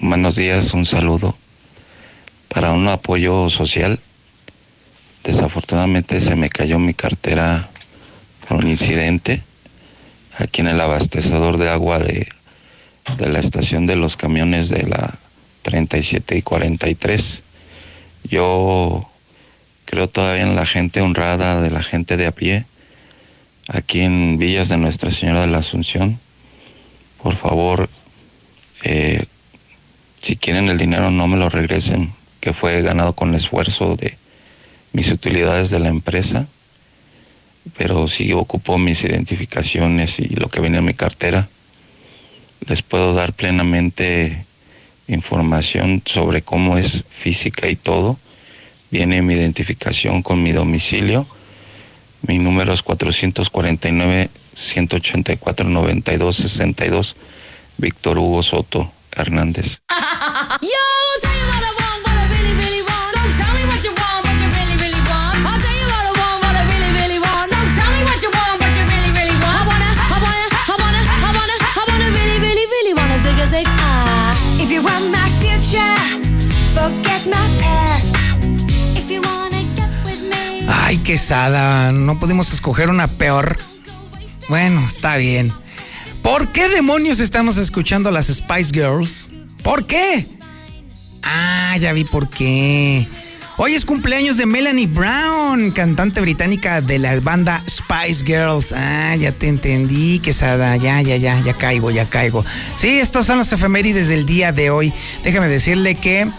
Buenos días, un saludo. Para un apoyo social, desafortunadamente se me cayó mi cartera por un incidente aquí en el abastecedor de agua de, de la estación de los camiones de la 37 y 43. Yo creo todavía en la gente honrada, de la gente de a pie, aquí en Villas de Nuestra Señora de la Asunción. Por favor, eh, si quieren el dinero no me lo regresen, que fue ganado con el esfuerzo de mis utilidades de la empresa pero si ocupo mis identificaciones y lo que viene en mi cartera, les puedo dar plenamente información sobre cómo es física y todo. Viene mi identificación con mi domicilio. Mi número es 449 184 92 62 Víctor Hugo Soto Hernández. Ay, quesada, no pudimos escoger una peor. Bueno, está bien. ¿Por qué demonios estamos escuchando las Spice Girls? ¿Por qué? Ah, ya vi por qué. Hoy es cumpleaños de Melanie Brown, cantante británica de la banda Spice Girls. Ah, ya te entendí, quesada. Ya, ya, ya, ya caigo, ya caigo. Sí, estos son los efemérides del día de hoy. Déjame decirle que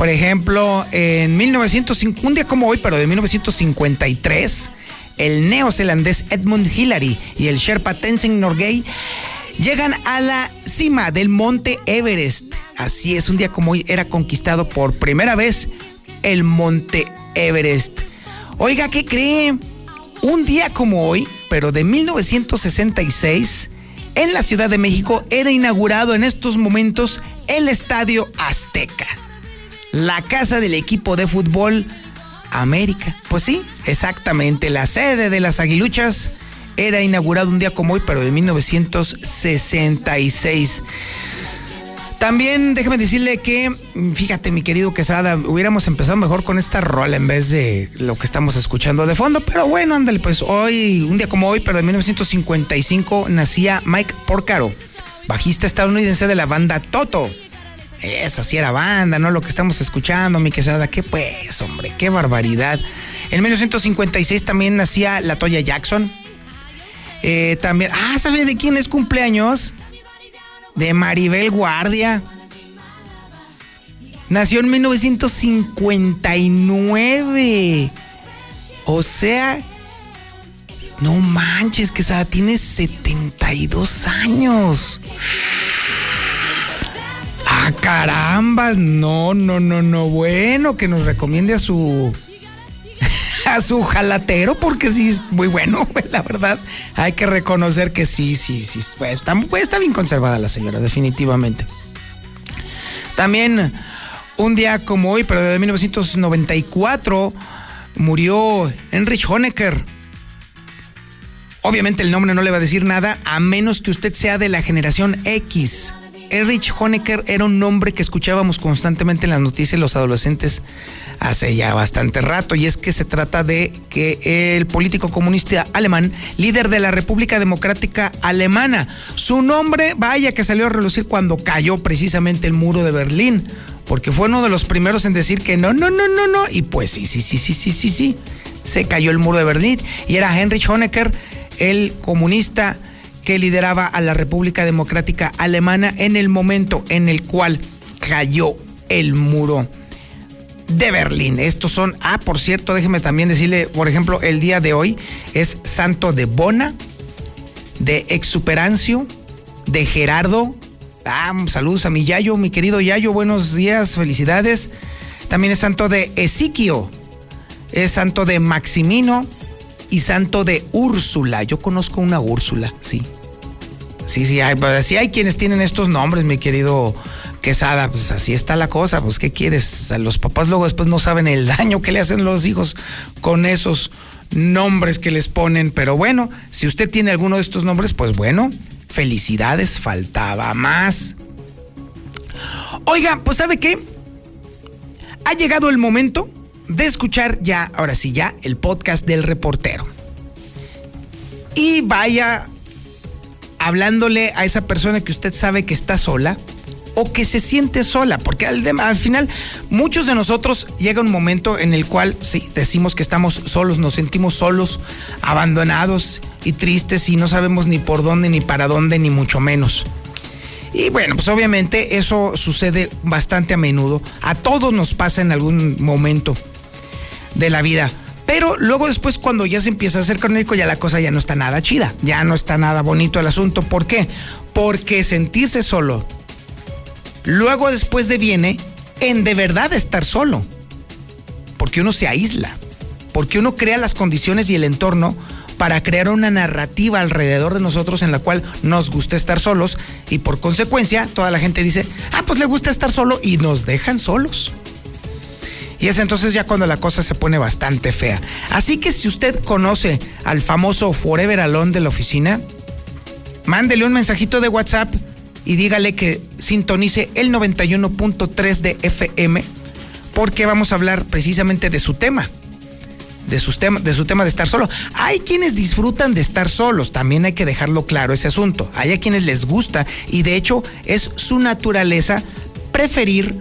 por ejemplo, en 1950, un día como hoy, pero de 1953, el neozelandés Edmund Hillary y el Sherpa Tenzing Norgay llegan a la cima del monte Everest. Así es, un día como hoy era conquistado por primera vez el monte Everest. Oiga, ¿qué cree? Un día como hoy, pero de 1966, en la Ciudad de México era inaugurado en estos momentos el Estadio Azteca la casa del equipo de fútbol América. Pues sí, exactamente, la sede de las aguiluchas era inaugurado un día como hoy, pero de 1966. También déjeme decirle que, fíjate mi querido Quesada, hubiéramos empezado mejor con esta rola en vez de lo que estamos escuchando de fondo, pero bueno, ándale, pues hoy, un día como hoy, pero de 1955, nacía Mike Porcaro, bajista estadounidense de la banda Toto. Esa sí era banda, ¿no? Lo que estamos escuchando, mi quesada. ¿Qué pues, hombre? Qué barbaridad. En 1956 también nacía la Toya Jackson. Eh, también. Ah, ¿sabes de quién es cumpleaños? De Maribel Guardia. Nació en 1959. O sea, no manches, que tiene 72 años. Carambas, no, no, no, no. Bueno, que nos recomiende a su a su jalatero porque sí es muy bueno, la verdad. Hay que reconocer que sí, sí, sí. Pues, está, pues, está bien conservada la señora, definitivamente. También un día como hoy, pero de 1994, murió Heinrich Honecker. Obviamente el nombre no le va a decir nada a menos que usted sea de la generación X. Erich Honecker era un nombre que escuchábamos constantemente en las noticias los adolescentes hace ya bastante rato y es que se trata de que el político comunista alemán, líder de la República Democrática Alemana, su nombre, vaya que salió a relucir cuando cayó precisamente el muro de Berlín, porque fue uno de los primeros en decir que no, no, no, no, no, y pues sí, sí, sí, sí, sí, sí, sí, se cayó el muro de Berlín y era Heinrich Honecker, el comunista que lideraba a la República Democrática Alemana en el momento en el cual cayó el muro de Berlín. Estos son, ah, por cierto, déjeme también decirle, por ejemplo, el día de hoy es santo de Bona, de Exuperancio, de Gerardo. Ah, saludos a mi Yayo, mi querido Yayo, buenos días, felicidades. También es santo de Esiquio, es santo de Maximino, y santo de Úrsula. Yo conozco una Úrsula, sí. Sí, sí, hay, pues, sí hay quienes tienen estos nombres, mi querido Quesada. Pues así está la cosa. Pues, ¿qué quieres? los papás luego después no saben el daño que le hacen los hijos con esos nombres que les ponen. Pero bueno, si usted tiene alguno de estos nombres, pues bueno, felicidades, faltaba más. Oiga, pues ¿sabe qué? Ha llegado el momento de escuchar ya, ahora sí, ya el podcast del reportero. Y vaya hablándole a esa persona que usted sabe que está sola o que se siente sola, porque al, al, final muchos de nosotros llega un momento en el cual sí, decimos que estamos solos, nos sentimos solos, abandonados y tristes y no sabemos ni por dónde, ni para dónde, ni mucho menos. Y bueno, pues obviamente eso sucede bastante a menudo. A todos nos pasa en algún momento de la vida. Pero luego después cuando ya se empieza a hacer crónico ya la cosa ya no está nada chida, ya no está nada bonito el asunto. ¿Por qué? Porque sentirse solo, luego después de viene en de verdad estar solo. Porque uno se aísla, porque uno crea las condiciones y el entorno para crear una narrativa alrededor de nosotros en la cual nos gusta estar solos y por consecuencia toda la gente dice, ah, pues le gusta estar solo y nos dejan solos. Y es entonces ya cuando la cosa se pone bastante fea. Así que si usted conoce al famoso Forever Alone de la oficina, mándele un mensajito de WhatsApp y dígale que sintonice el 91.3 de FM porque vamos a hablar precisamente de su tema. De, sus de su tema de estar solo. Hay quienes disfrutan de estar solos, también hay que dejarlo claro ese asunto. Hay a quienes les gusta y de hecho es su naturaleza preferir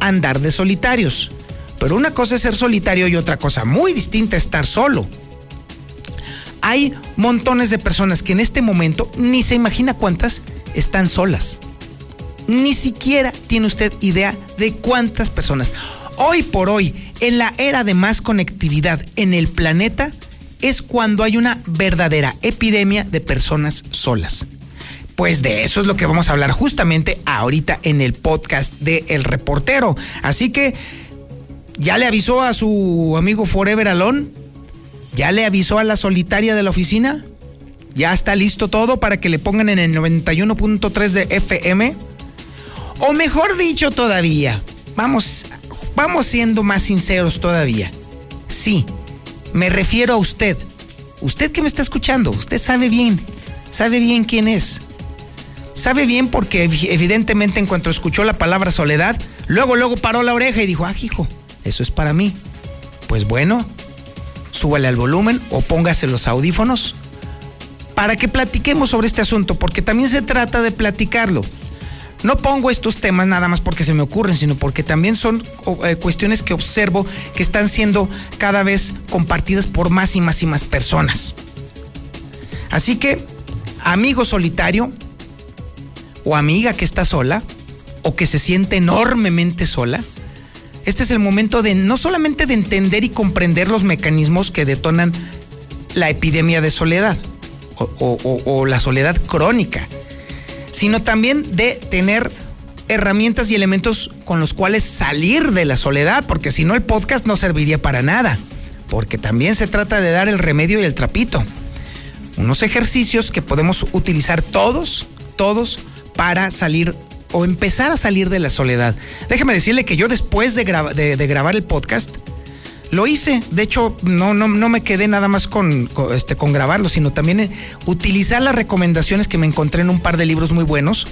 andar de solitarios. Pero una cosa es ser solitario y otra cosa muy distinta estar solo. Hay montones de personas que en este momento ni se imagina cuántas están solas. Ni siquiera tiene usted idea de cuántas personas. Hoy por hoy, en la era de más conectividad en el planeta, es cuando hay una verdadera epidemia de personas solas. Pues de eso es lo que vamos a hablar justamente ahorita en el podcast de El Reportero. Así que ¿Ya le avisó a su amigo Forever Alone? ¿Ya le avisó a la solitaria de la oficina? ¿Ya está listo todo para que le pongan en el 91.3 de FM? O mejor dicho todavía, vamos, vamos siendo más sinceros todavía. Sí, me refiero a usted. Usted que me está escuchando, usted sabe bien, sabe bien quién es. Sabe bien porque evidentemente en cuanto escuchó la palabra soledad, luego, luego paró la oreja y dijo, ah, hijo, eso es para mí. Pues bueno, súbale al volumen o póngase los audífonos para que platiquemos sobre este asunto, porque también se trata de platicarlo. No pongo estos temas nada más porque se me ocurren, sino porque también son eh, cuestiones que observo que están siendo cada vez compartidas por más y más y más personas. Así que, amigo solitario o amiga que está sola o que se siente enormemente sola, este es el momento de no solamente de entender y comprender los mecanismos que detonan la epidemia de soledad o, la soledad crónica, sino también de tener herramientas y elementos con los cuales salir de la soledad, porque si no el podcast no serviría para nada, porque también se trata de dar el remedio y el trapito. Unos ejercicios que podemos utilizar todos, todos, para salir o empezar a salir de la soledad. Déjeme decirle que yo después de, grabar el podcast, lo hice. De hecho, no, no, no me quedé nada más con, con, este, con grabarlo, sino también eh, utilizar las recomendaciones que me encontré en un par de libros muy buenos.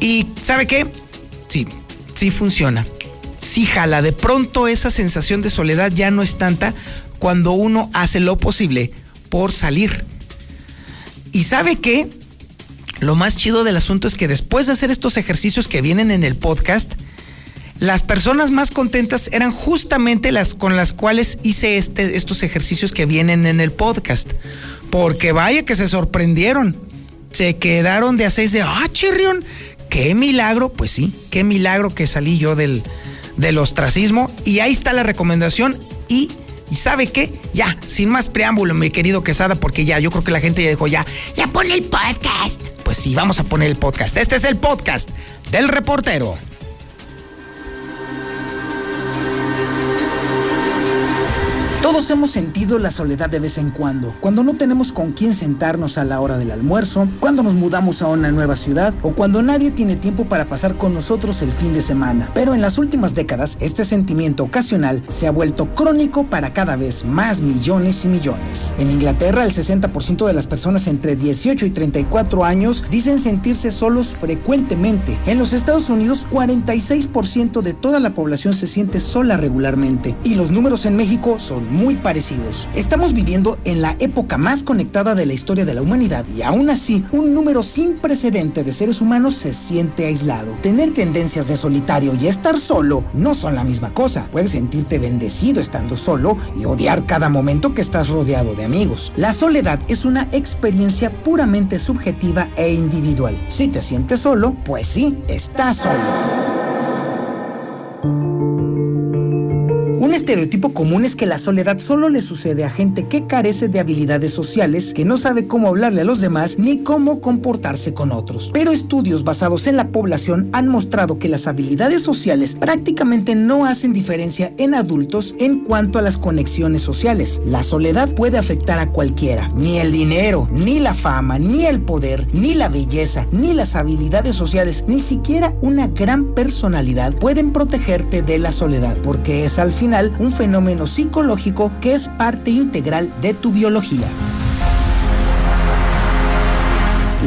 Y ¿sabe qué? Sí, sí funciona. Sí jala. De pronto esa sensación de soledad ya no es tanta cuando uno hace lo posible por salir. ¿Y sabe qué? Lo más chido del asunto es que después de hacer estos ejercicios que vienen en el podcast, las personas más contentas eran justamente las con las cuales hice este, estos ejercicios que vienen en el podcast. Porque vaya que se sorprendieron. Se quedaron de a de, ah, chirrión, qué milagro. Pues sí, qué milagro que salí yo del, del ostracismo. Y ahí está la recomendación. Y, y sabe qué, ya, sin más preámbulo, mi querido Quesada, porque ya, yo creo que la gente ya dijo, ya, ya pone el podcast. Pues sí, vamos a poner el podcast. Este es el podcast del reportero. Todos hemos sentido la soledad de vez en cuando, cuando no tenemos con quién sentarnos a la hora del almuerzo, cuando nos mudamos a una nueva ciudad o cuando nadie tiene tiempo para pasar con nosotros el fin de semana. Pero en las últimas décadas, este sentimiento ocasional se ha vuelto crónico para cada vez más millones y millones. En Inglaterra, el 60% de las personas entre 18 y 34 años dicen sentirse solos frecuentemente. En los Estados Unidos, 46% de toda la población se siente sola regularmente. Y los números en México son muy parecidos. Estamos viviendo en la época más conectada de la historia de la humanidad y aún así un número sin precedente de seres humanos se siente aislado. Tener tendencias de solitario y estar solo no son la misma cosa. Puedes sentirte bendecido estando solo y odiar cada momento que estás rodeado de amigos. La soledad es una experiencia puramente subjetiva e individual. Si te sientes solo, pues sí, estás solo. Un estereotipo común es que la soledad solo le sucede a gente que carece de habilidades sociales, que no sabe cómo hablarle a los demás ni cómo comportarse con otros. Pero estudios basados en la población han mostrado que las habilidades sociales prácticamente no hacen diferencia en adultos en cuanto a las conexiones sociales. La soledad puede afectar a cualquiera. Ni el dinero, ni la fama, ni el poder, ni la belleza, ni las habilidades sociales, ni siquiera una gran personalidad pueden protegerte de la soledad, porque es al final un fenómeno psicológico que es parte integral de tu biología.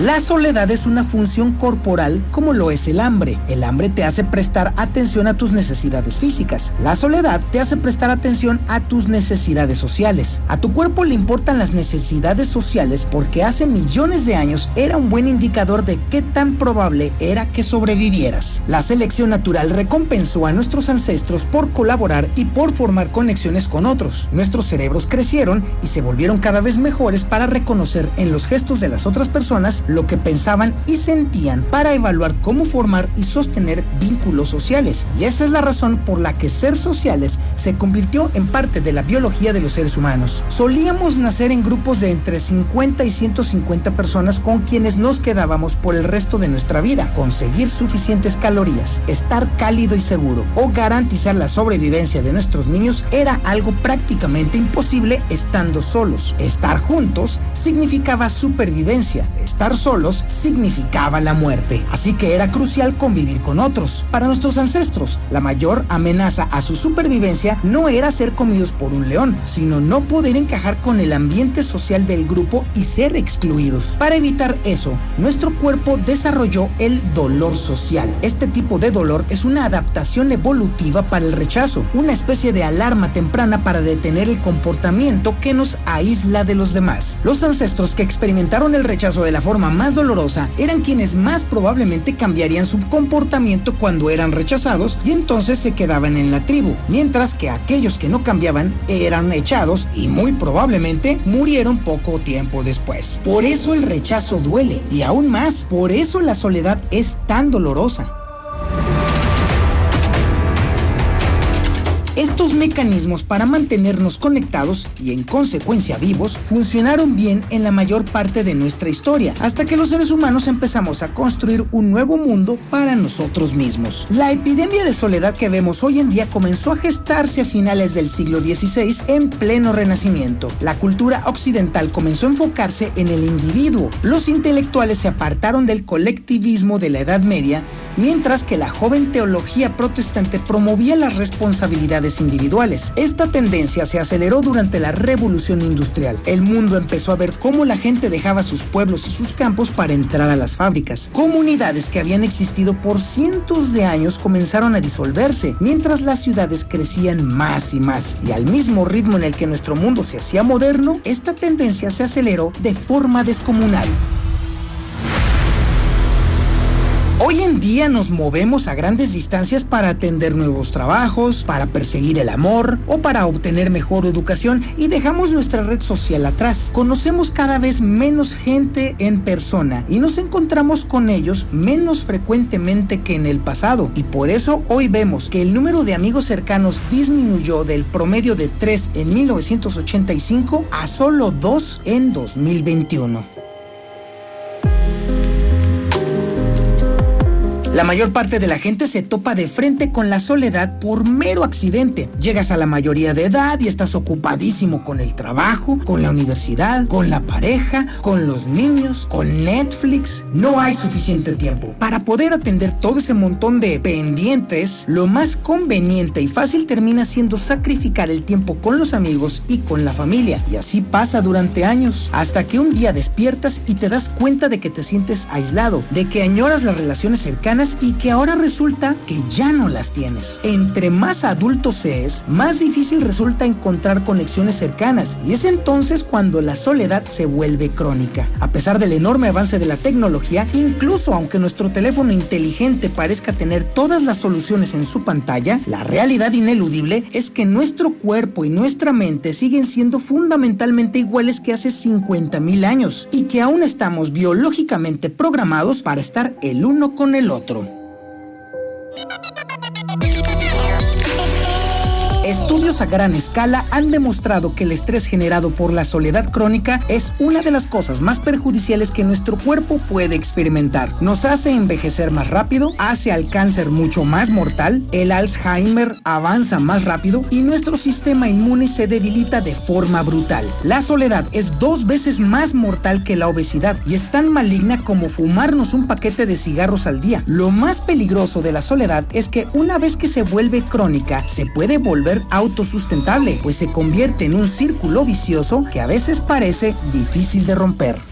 La soledad es una función corporal como lo es el hambre. El hambre te hace prestar atención a tus necesidades físicas. La soledad te hace prestar atención a tus necesidades sociales. A tu cuerpo le importan las necesidades sociales porque hace millones de años era un buen indicador de qué tan probable era que sobrevivieras. La selección natural recompensó a nuestros ancestros por colaborar y por formar conexiones con otros. Nuestros cerebros crecieron y se volvieron cada vez mejores para reconocer en los gestos de las otras personas lo que pensaban y sentían para evaluar cómo formar y sostener vínculos sociales. Y esa es la razón por la que ser sociales se convirtió en parte de la biología de los seres humanos. Solíamos nacer en grupos de entre 50 y 150 personas con quienes nos quedábamos por el resto de nuestra vida. Conseguir suficientes calorías, estar cálido y seguro o garantizar la sobrevivencia de nuestros niños era algo prácticamente imposible estando solos. Estar juntos significaba supervivencia. Estar solos significaba la muerte, así que era crucial convivir con otros. Para nuestros ancestros, la mayor amenaza a su supervivencia no era ser comidos por un león, sino no poder encajar con el ambiente social del grupo y ser excluidos. Para evitar eso, nuestro cuerpo desarrolló el dolor social. Este tipo de dolor es una adaptación evolutiva para el rechazo, una especie de alarma temprana para detener el comportamiento que nos aísla de los demás. Los ancestros que experimentaron el rechazo de la forma más dolorosa eran quienes más probablemente cambiarían su comportamiento cuando eran rechazados y entonces se quedaban en la tribu, mientras que aquellos que no cambiaban eran echados y muy probablemente murieron poco tiempo después. Por eso el rechazo duele y aún más, por eso la soledad es tan dolorosa. Estos mecanismos para mantenernos conectados y en consecuencia vivos funcionaron bien en la mayor parte de nuestra historia, hasta que los seres humanos empezamos a construir un nuevo mundo para nosotros mismos. La epidemia de soledad que vemos hoy en día comenzó a gestarse a finales del siglo XVI en pleno renacimiento. La cultura occidental comenzó a enfocarse en el individuo. Los intelectuales se apartaron del colectivismo de la Edad Media, mientras que la joven teología protestante promovía las responsabilidades individuales. Esta tendencia se aceleró durante la revolución industrial. El mundo empezó a ver cómo la gente dejaba sus pueblos y sus campos para entrar a las fábricas. Comunidades que habían existido por cientos de años comenzaron a disolverse, mientras las ciudades crecían más y más. Y al mismo ritmo en el que nuestro mundo se hacía moderno, esta tendencia se aceleró de forma descomunal. Hoy en día nos movemos a grandes distancias para atender nuevos trabajos, para perseguir el amor o para obtener mejor educación y dejamos nuestra red social atrás. Conocemos cada vez menos gente en persona y nos encontramos con ellos menos frecuentemente que en el pasado y por eso hoy vemos que el número de amigos cercanos disminuyó del promedio de 3 en 1985 a solo 2 en 2021. La mayor parte de la gente se topa de frente con la soledad por mero accidente. Llegas a la mayoría de edad y estás ocupadísimo con el trabajo, con la universidad, con la pareja, con los niños, con Netflix. No hay suficiente tiempo. Para poder atender todo ese montón de pendientes, lo más conveniente y fácil termina siendo sacrificar el tiempo con los amigos y con la familia. Y así pasa durante años, hasta que un día despiertas y te das cuenta de que te sientes aislado, de que añoras las relaciones cercanas y que ahora resulta que ya no las tienes. Entre más adulto seas, más difícil resulta encontrar conexiones cercanas y es entonces cuando la soledad se vuelve crónica. A pesar del enorme avance de la tecnología, incluso aunque nuestro teléfono inteligente parezca tener todas las soluciones en su pantalla, la realidad ineludible es que nuestro cuerpo y nuestra mente siguen siendo fundamentalmente iguales que hace 50 mil años y que aún estamos biológicamente programados para estar el uno con el otro. Estudios a gran escala han demostrado que el estrés generado por la soledad crónica es una de las cosas más perjudiciales que nuestro cuerpo puede experimentar. Nos hace envejecer más rápido, hace al cáncer mucho más mortal, el Alzheimer avanza más rápido y nuestro sistema inmune se debilita de forma brutal. La soledad es dos veces más mortal que la obesidad y es tan maligna como fumarnos un paquete de cigarros al día. Lo más peligroso de la soledad es que una vez que se vuelve crónica, se puede volver autosustentable, pues se convierte en un círculo vicioso que a veces parece difícil de romper.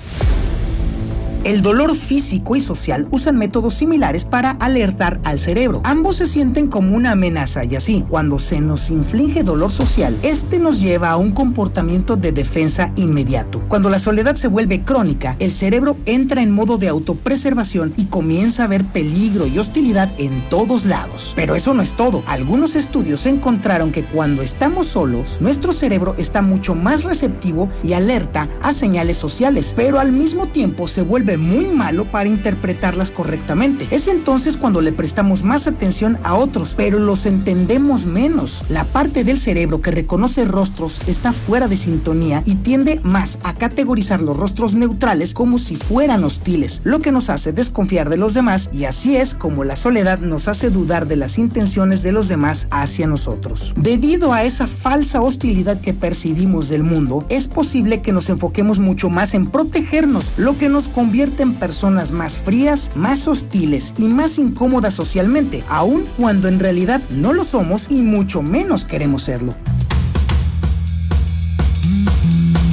El dolor físico y social usan métodos similares para alertar al cerebro. Ambos se sienten como una amenaza y así, cuando se nos inflige dolor social, este nos lleva a un comportamiento de defensa inmediato. Cuando la soledad se vuelve crónica, el cerebro entra en modo de autopreservación y comienza a ver peligro y hostilidad en todos lados. Pero eso no es todo. Algunos estudios encontraron que cuando estamos solos, nuestro cerebro está mucho más receptivo y alerta a señales sociales, pero al mismo tiempo se vuelve muy malo para interpretarlas correctamente. Es entonces cuando le prestamos más atención a otros, pero los entendemos menos. La parte del cerebro que reconoce rostros está fuera de sintonía y tiende más a categorizar los rostros neutrales como si fueran hostiles, lo que nos hace desconfiar de los demás y así es como la soledad nos hace dudar de las intenciones de los demás hacia nosotros. Debido a esa falsa hostilidad que percibimos del mundo, es posible que nos enfoquemos mucho más en protegernos, lo que nos convierte en personas más frías, más hostiles y más incómodas socialmente, aun cuando en realidad no lo somos y mucho menos queremos serlo.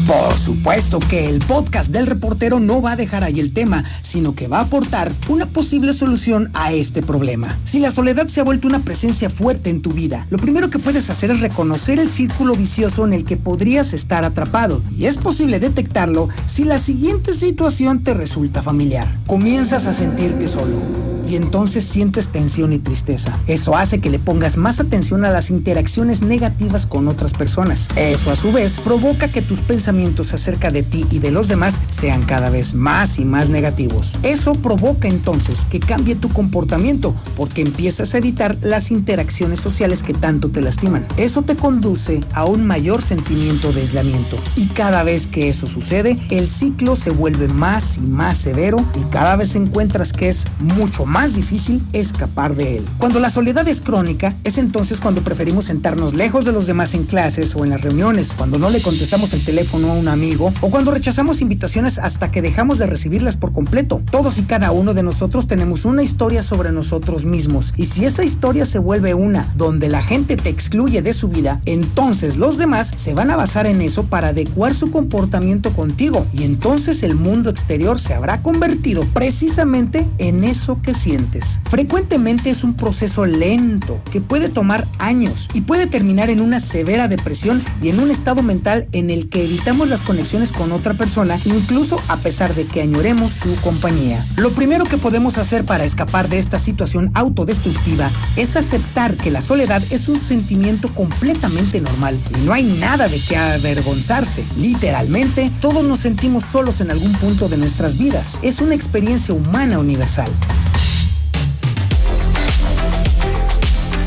Por supuesto que el podcast del reportero no va a dejar ahí el tema, sino que va a aportar una posible solución a este problema. Si la soledad se ha vuelto una presencia fuerte en tu vida, lo primero que puedes hacer es reconocer el círculo vicioso en el que podrías estar atrapado, y es posible detectarlo si la siguiente situación te resulta familiar. Comienzas a sentirte solo y entonces sientes tensión y tristeza. Eso hace que le pongas más atención a las interacciones negativas con otras personas. Eso a su vez provoca que tus pensamientos acerca de ti y de los demás sean cada vez más y más negativos. Eso provoca entonces que cambie tu comportamiento porque empiezas a evitar las interacciones sociales que tanto te lastiman. Eso te conduce a un mayor sentimiento de aislamiento y cada vez que eso sucede, el ciclo se vuelve más y más severo y cada vez encuentras que es mucho más difícil escapar de él. Cuando la soledad es crónica, es entonces cuando preferimos sentarnos lejos de los demás en clases o en las reuniones, cuando no le contestamos el teléfono a un amigo o cuando rechazamos invitaciones hasta que dejamos de recibirlas por completo. Todos y cada uno de nosotros tenemos una historia sobre nosotros mismos y si esa historia se vuelve una donde la gente te excluye de su vida, entonces los demás se van a basar en eso para adecuar su comportamiento contigo y entonces el mundo exterior se habrá convertido precisamente en eso que sientes. Frecuentemente es un proceso lento que puede tomar años y puede terminar en una severa depresión y en un estado mental en el que evitamos las conexiones con otra persona incluso a pesar de que añoremos su compañía. Lo primero que podemos hacer para escapar de esta situación autodestructiva es aceptar que la soledad es un sentimiento completamente normal y no hay nada de qué avergonzarse. Literalmente, todos nos sentimos solos en algún punto de nuestras vidas. Es una experiencia humana universal.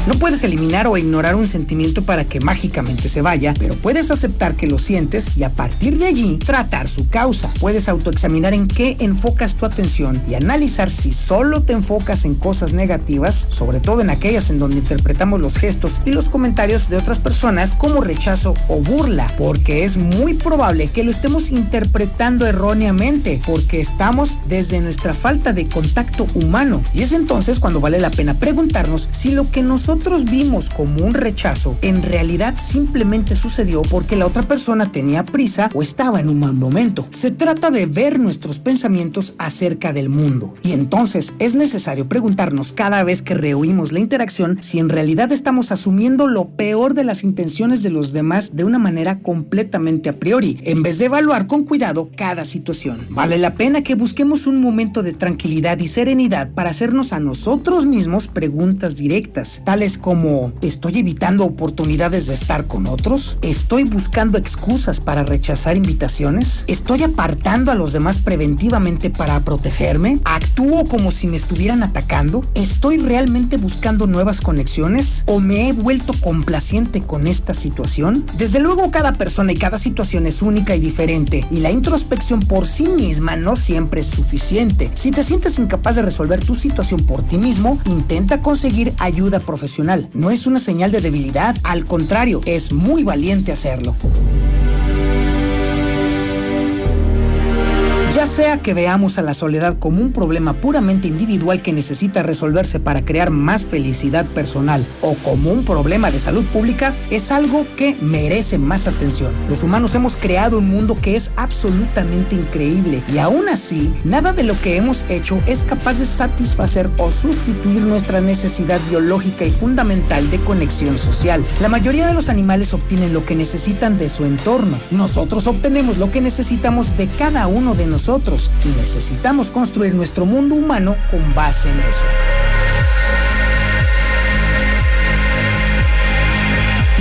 No puedes eliminar o ignorar un sentimiento para que mágicamente se vaya, pero puedes aceptar que lo sientes y a partir de allí tratar su causa. Puedes autoexaminar en qué enfocas tu atención y analizar si solo te enfocas en cosas negativas, sobre todo en aquellas en donde interpretamos los gestos y los comentarios de otras personas como rechazo o burla, porque es muy probable que lo estemos interpretando erróneamente, porque estamos desde nuestra falta de contacto humano. Y es entonces cuando vale la pena preguntarnos si lo que nosotros nosotros vimos como un rechazo, en realidad simplemente sucedió porque la otra persona tenía prisa o estaba en un mal momento. Se trata de ver nuestros pensamientos acerca del mundo. Y entonces es necesario preguntarnos cada vez que rehuimos la interacción si en realidad estamos asumiendo lo peor de las intenciones de los demás de una manera completamente a priori, en vez de evaluar con cuidado cada situación. Vale la pena que busquemos un momento de tranquilidad y serenidad para hacernos a nosotros mismos preguntas directas, tales como ¿estoy evitando oportunidades de estar con otros? ¿Estoy buscando excusas para rechazar invitaciones? ¿Estoy apartando a los demás preventivamente para protegerme? ¿Actúo como si me estuvieran atacando? ¿Estoy realmente buscando nuevas conexiones? ¿O me he vuelto complaciente con esta situación? Desde luego cada persona y cada situación es única y diferente y la introspección por sí misma no siempre es suficiente. Si te sientes incapaz de resolver tu situación por ti mismo, intenta conseguir ayuda profesional no es una señal de debilidad, al contrario, es muy valiente hacerlo. Ya sea que veamos a la soledad como un problema puramente individual que necesita resolverse para crear más felicidad personal o como un problema de salud pública, es algo que merece más atención. Los humanos hemos creado un mundo que es absolutamente increíble y aún así, nada de lo que hemos hecho es capaz de satisfacer o sustituir nuestra necesidad biológica y fundamental de conexión social. La mayoría de los animales obtienen lo que necesitan de su entorno. Nosotros obtenemos lo que necesitamos de cada uno de nosotros y necesitamos construir nuestro mundo humano con base en eso.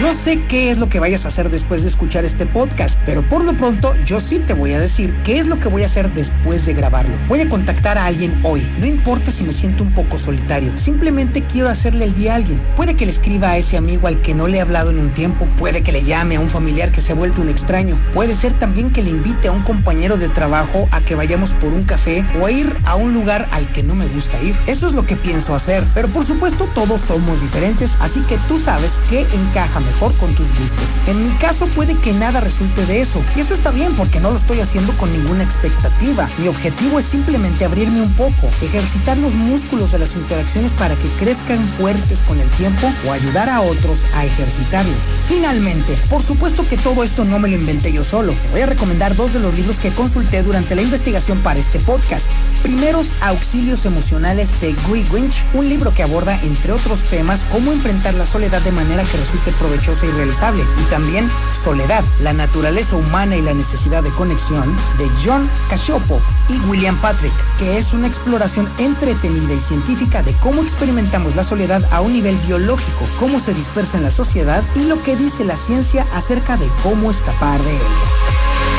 No sé qué es lo que vayas a hacer después de escuchar este podcast, pero por lo pronto yo sí te voy a decir qué es lo que voy a hacer después de grabarlo. Voy a contactar a alguien hoy, no importa si me siento un poco solitario, simplemente quiero hacerle el día a alguien. Puede que le escriba a ese amigo al que no le he hablado en un tiempo, puede que le llame a un familiar que se ha vuelto un extraño, puede ser también que le invite a un compañero de trabajo a que vayamos por un café o a ir a un lugar al que no me gusta ir. Eso es lo que pienso hacer, pero por supuesto todos somos diferentes, así que tú sabes qué encaja mejor con tus gustos. En mi caso puede que nada resulte de eso. Y eso está bien porque no lo estoy haciendo con ninguna expectativa. Mi objetivo es simplemente abrirme un poco, ejercitar los músculos de las interacciones para que crezcan fuertes con el tiempo o ayudar a otros a ejercitarlos. Finalmente, por supuesto que todo esto no me lo inventé yo solo. Te voy a recomendar dos de los libros que consulté durante la investigación para este podcast. Primeros Auxilios Emocionales de Guy Winch, un libro que aborda, entre otros temas, cómo enfrentar la soledad de manera que resulte provechosa y realizable. Y también Soledad, la naturaleza humana y la necesidad de conexión de John Cachopo y William Patrick, que es una exploración entretenida y científica de cómo experimentamos la soledad a un nivel biológico, cómo se dispersa en la sociedad y lo que dice la ciencia acerca de cómo escapar de ella.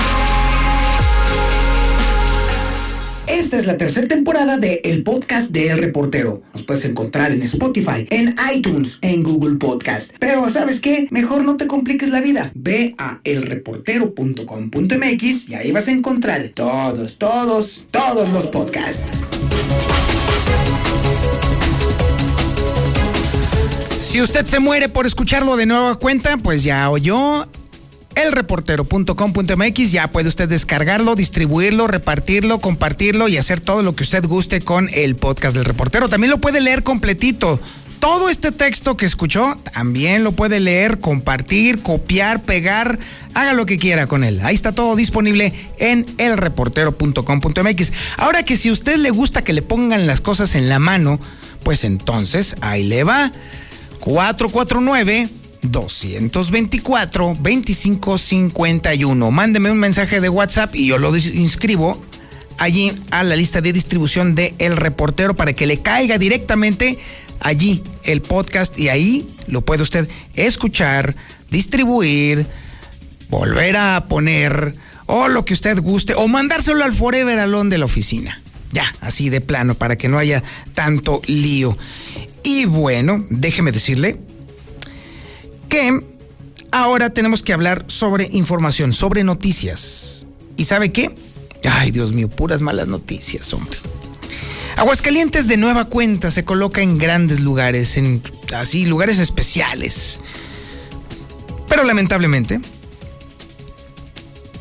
Esta es la tercera temporada de El Podcast de El Reportero. Nos puedes encontrar en Spotify, en iTunes, en Google Podcast. Pero ¿sabes qué? Mejor no te compliques la vida. Ve a elreportero.com.mx y ahí vas a encontrar todos, todos, todos los podcasts. Si usted se muere por escucharlo de nueva cuenta, pues ya oyó elreportero.com.mx, ya puede usted descargarlo, distribuirlo, repartirlo, compartirlo y hacer todo lo que usted guste con el podcast del reportero. También lo puede leer completito. Todo este texto que escuchó también lo puede leer, compartir, copiar, pegar, haga lo que quiera con él. Ahí está todo disponible en elreportero.com.mx. Ahora que si a usted le gusta que le pongan las cosas en la mano, pues entonces ahí le va. 449 224 2551. Mándeme un mensaje de WhatsApp y yo lo inscribo allí a la lista de distribución de El Reportero para que le caiga directamente allí el podcast y ahí lo puede usted escuchar, distribuir, volver a poner o lo que usted guste o mandárselo al Forever Alone de la oficina. Ya, así de plano, para que no haya tanto lío. Y bueno, déjeme decirle que ahora tenemos que hablar sobre información, sobre noticias. ¿Y sabe qué? Ay, Dios mío, puras malas noticias, hombre. Aguascalientes de nueva cuenta se coloca en grandes lugares, en así lugares especiales. Pero lamentablemente,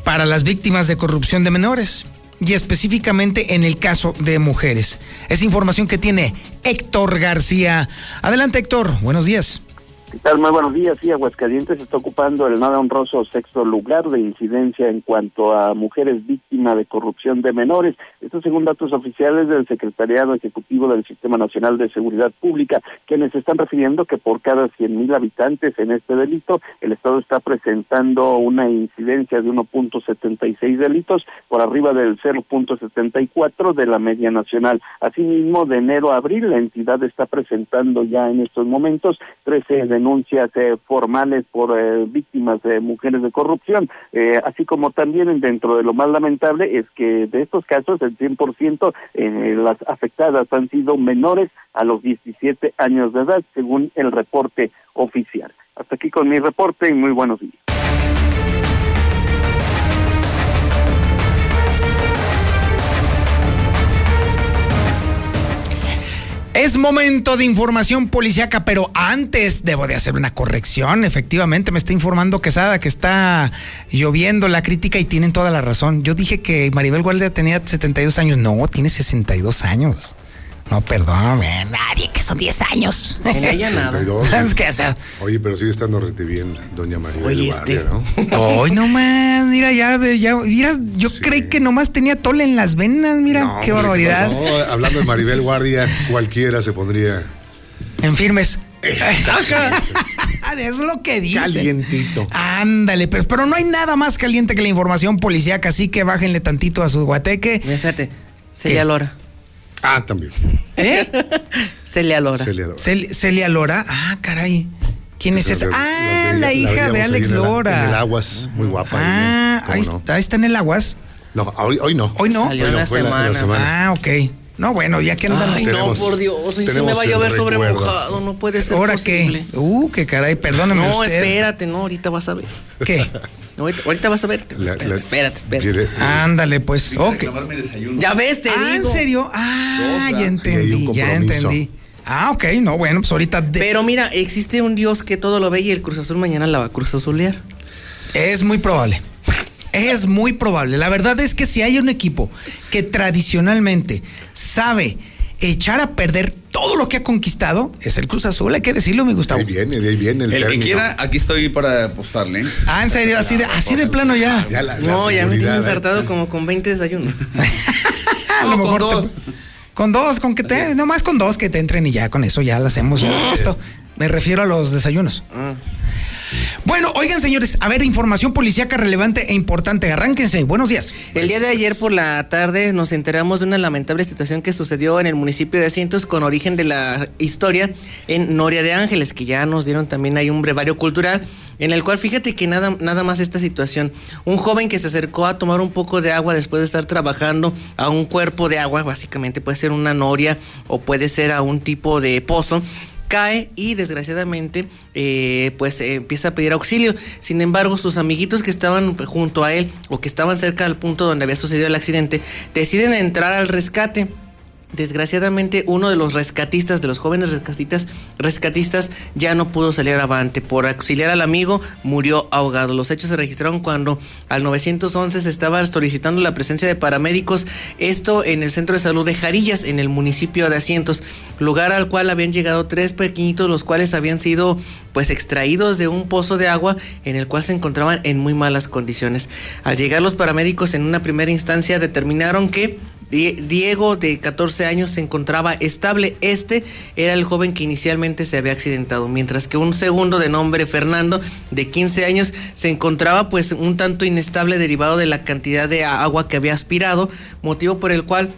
para las víctimas de corrupción de menores y específicamente en el caso de mujeres. Es información que tiene Héctor García. Adelante Héctor, buenos días. ¿Qué tal? Muy buenos días. Sí, Aguascalientes está ocupando el nada honroso sexto lugar de incidencia en cuanto a mujeres víctimas de corrupción de menores. Esto según datos oficiales del Secretariado Ejecutivo del Sistema Nacional de Seguridad Pública, quienes están refiriendo que por cada 100.000 habitantes en este delito, el Estado está presentando una incidencia de 1.76 delitos por arriba del 0.74 de la media nacional. Asimismo, de enero a abril, la entidad está presentando ya en estos momentos 13 denuncias eh, formales por eh, víctimas de mujeres de corrupción, eh, así como también dentro de lo más lamentable es que de estos casos el 100% las afectadas han sido menores a los 17 años de edad, según el reporte oficial. Hasta aquí con mi reporte y muy buenos días. Es momento de información policíaca, pero antes debo de hacer una corrección. Efectivamente, me está informando Quesada que está lloviendo la crítica y tienen toda la razón. Yo dije que Maribel Guardia tenía 72 años. No, tiene 62 años. No, perdón, nadie, que son 10 años. En ella nada. Es que, Oye, pero sigue estando rete bien, doña María. Oye, este. ¿no? Hoy nomás, mira, ya, ya, mira, yo creí que nomás tenía tole en las venas, mira, No, qué hombre, barbaridad. no, hablando de Maribel Guardia, cualquiera se pondría En firmes. es lo que dice. calientito. Ándale, pero, pero no hay nada más caliente que la información policíaca, así que bájenle tantito a su guateque. Espérate, ¿Qué? Lora. Ah, también. ¿Eh? Celia Lora. Celia Lora. Cel- Celia Lora. Ah, caray. ¿Quién es Esa Ah, la hija de Alex en Lora. En el Aguas, muy guapa. Ah, ¿cómo ahí, no? está, ahí está en el Aguas. No, hoy, hoy no. Hoy no. Salió Hoy no, una fue la- la semana. semana. Ah, ok. No, bueno, ya que andan Ay, no, Tenemos- por Dios, hoy sí me va a llover sobre mojado, no puede ser ¿Ahora posible. qué? Uh, qué caray, perdóname No, usted. espérate, no, ahorita vas a ver. ¿Qué? No, ahorita, ahorita vas a ver. La- espérate, la- espérate, espérate. Quiere- Ándale, pues. Ok. Ya ves, te Ah, ¿en serio? Ah, ya hay entendí, ya entendí. Ah, ok, no, bueno, pues ahorita de- Pero mira, existe un Dios que todo lo ve y el Cruz Azul mañana la va a Cruz Azulear. es muy probable. Es muy probable. La verdad es que si hay un equipo que tradicionalmente sabe echar a perder todo lo que ha conquistado, es el Cruz Azul, hay que decirlo, mi Gustavo. Ahí viene, de ahí viene el, El que término. quiera, aquí estoy para apostarle. ¿eh? Ah, en serio, así de, así de plano ya. Ya la, la No, ya me seguridad, tiene ¿eh? como con 20 desayunos. A lo No, con mejor te- dos. con dos, con que te, nomás con dos que te entren y ya con eso ya lo hacemos. ya. Esto, me refiero a los desayunos. Ah. Bueno, oigan señores, a ver, información policíaca relevante e importante. Arránquense. Buenos días. El día de ayer por la tarde nos enteramos de una lamentable situación que sucedió en el municipio de Asientos con origen de la historia en Noria de Ángeles, que ya nos dieron también ahí un brevario cultural, en el cual fíjate que nada, nada más esta situación. Un joven que se acercó a tomar un poco de agua después de estar trabajando a un cuerpo de agua, básicamente puede ser una noria o puede ser a un tipo de pozo cae y desgraciadamente eh, pues eh, empieza a pedir auxilio. Sin embargo, sus amiguitos que estaban junto a él o que estaban cerca del punto donde había sucedido el accidente deciden entrar al rescate. Desgraciadamente, uno de los rescatistas, de los jóvenes rescatistas, rescatistas, ya no pudo salir avante. Por auxiliar al amigo, murió ahogado. Los hechos se registraron cuando al 911 se estaba solicitando la presencia de paramédicos. Esto en el centro de salud de Jarillas, en el municipio de Asientos, lugar al cual habían llegado tres pequeñitos, los cuales habían sido pues extraídos de un pozo de agua en el cual se encontraban en muy malas condiciones. Al llegar los paramédicos en una primera instancia determinaron que Diego, de 14 años, se encontraba estable. Este era el joven que inicialmente se había accidentado, mientras que un segundo de nombre Fernando, de 15 años, se encontraba pues un tanto inestable derivado de la cantidad de agua que había aspirado, motivo por el cual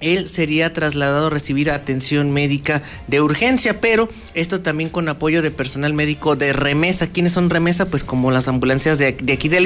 él sería trasladado a recibir atención médica de urgencia, pero esto también con apoyo de personal médico de remesa. ¿Quiénes son remesa? Pues como las ambulancias de, de aquí de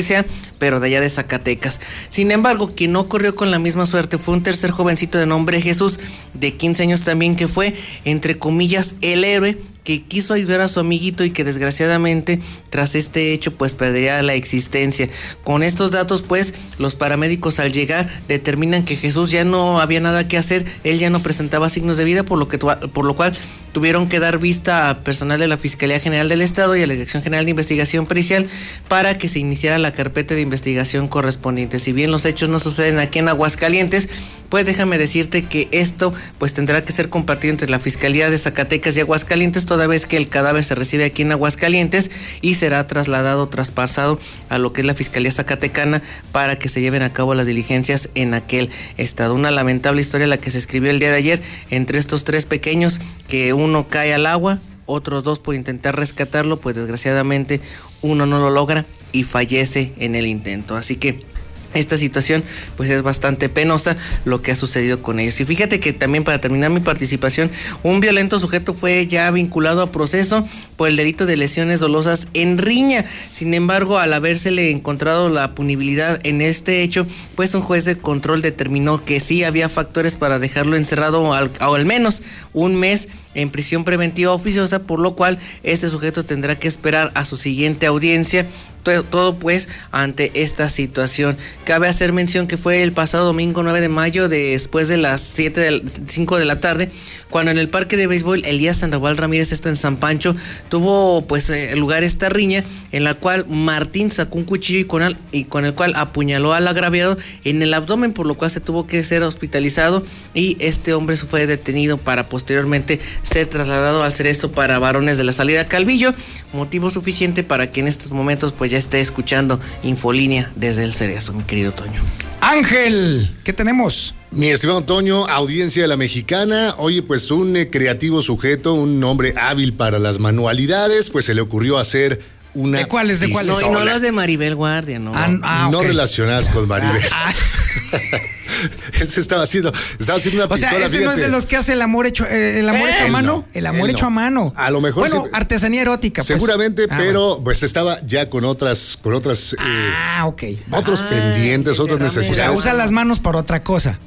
pero de allá de Zacatecas. Sin embargo, quien no corrió con la misma suerte fue un tercer jovencito de nombre Jesús, de 15 años también, que fue, entre comillas, el héroe que quiso ayudar a su amiguito y que desgraciadamente tras este hecho pues perdería la existencia. Con estos datos pues los paramédicos al llegar determinan que Jesús ya no había nada que hacer, él ya no presentaba signos de vida por lo que por lo cual tuvieron que dar vista a personal de la Fiscalía General del Estado y a la Dirección General de Investigación Pericial para que se iniciara la carpeta de investigación correspondiente. Si bien los hechos no suceden aquí en Aguascalientes, pues déjame decirte que esto pues tendrá que ser compartido entre la Fiscalía de Zacatecas y Aguascalientes toda vez que el cadáver se recibe aquí en Aguascalientes y será trasladado, traspasado a lo que es la Fiscalía Zacatecana para que se lleven a cabo las diligencias en aquel estado. Una lamentable historia la que se escribió el día de ayer entre estos tres pequeños que uno cae al agua, otros dos por intentar rescatarlo, pues desgraciadamente uno no lo logra y fallece en el intento. Así que esta situación pues es bastante penosa lo que ha sucedido con ellos. Y fíjate que también para terminar mi participación, un violento sujeto fue ya vinculado a proceso por el delito de lesiones dolosas en riña. Sin embargo, al habérsele encontrado la punibilidad en este hecho, pues un juez de control determinó que sí había factores para dejarlo encerrado al, o al menos un mes en prisión preventiva oficiosa, por lo cual este sujeto tendrá que esperar a su siguiente audiencia todo, pues ante esta situación. Cabe hacer mención que fue el pasado domingo 9 de mayo, después de las 7 de, 5 de la tarde, cuando en el parque de béisbol Elías Sandoval Ramírez, esto en San Pancho, tuvo pues eh, lugar esta riña en la cual Martín sacó un cuchillo y con, el, y con el cual apuñaló al agraviado en el abdomen, por lo cual se tuvo que ser hospitalizado y este hombre fue detenido para posteriormente ser trasladado al cerezo para varones de la salida Calvillo, motivo suficiente para que en estos momentos pues ya esté escuchando Infolínea desde el cerezo, mi querido Toño. Ángel, ¿qué tenemos? Mi estimado Toño, audiencia de la mexicana, oye, pues un eh, creativo sujeto, un hombre hábil para las manualidades, pues se le ocurrió hacer una. ¿De cuáles? ¿De cuáles? No, y no las de Maribel Guardia, ¿no? Ah, ah, no relacionadas con Maribel. Ah, Él se estaba haciendo, estaba haciendo una o sea, pistola. ese no es de los que hace el amor hecho, eh, el amor Él hecho a mano. no, el amor hecho no. a mano. A lo mejor Bueno, se- artesanía erótica. pues. Seguramente, pero bueno. pues estaba ya con otras, con otras, eh, Ah, ok. otros pendientes, otras O sea, necesidades usa las manos para otra cosa.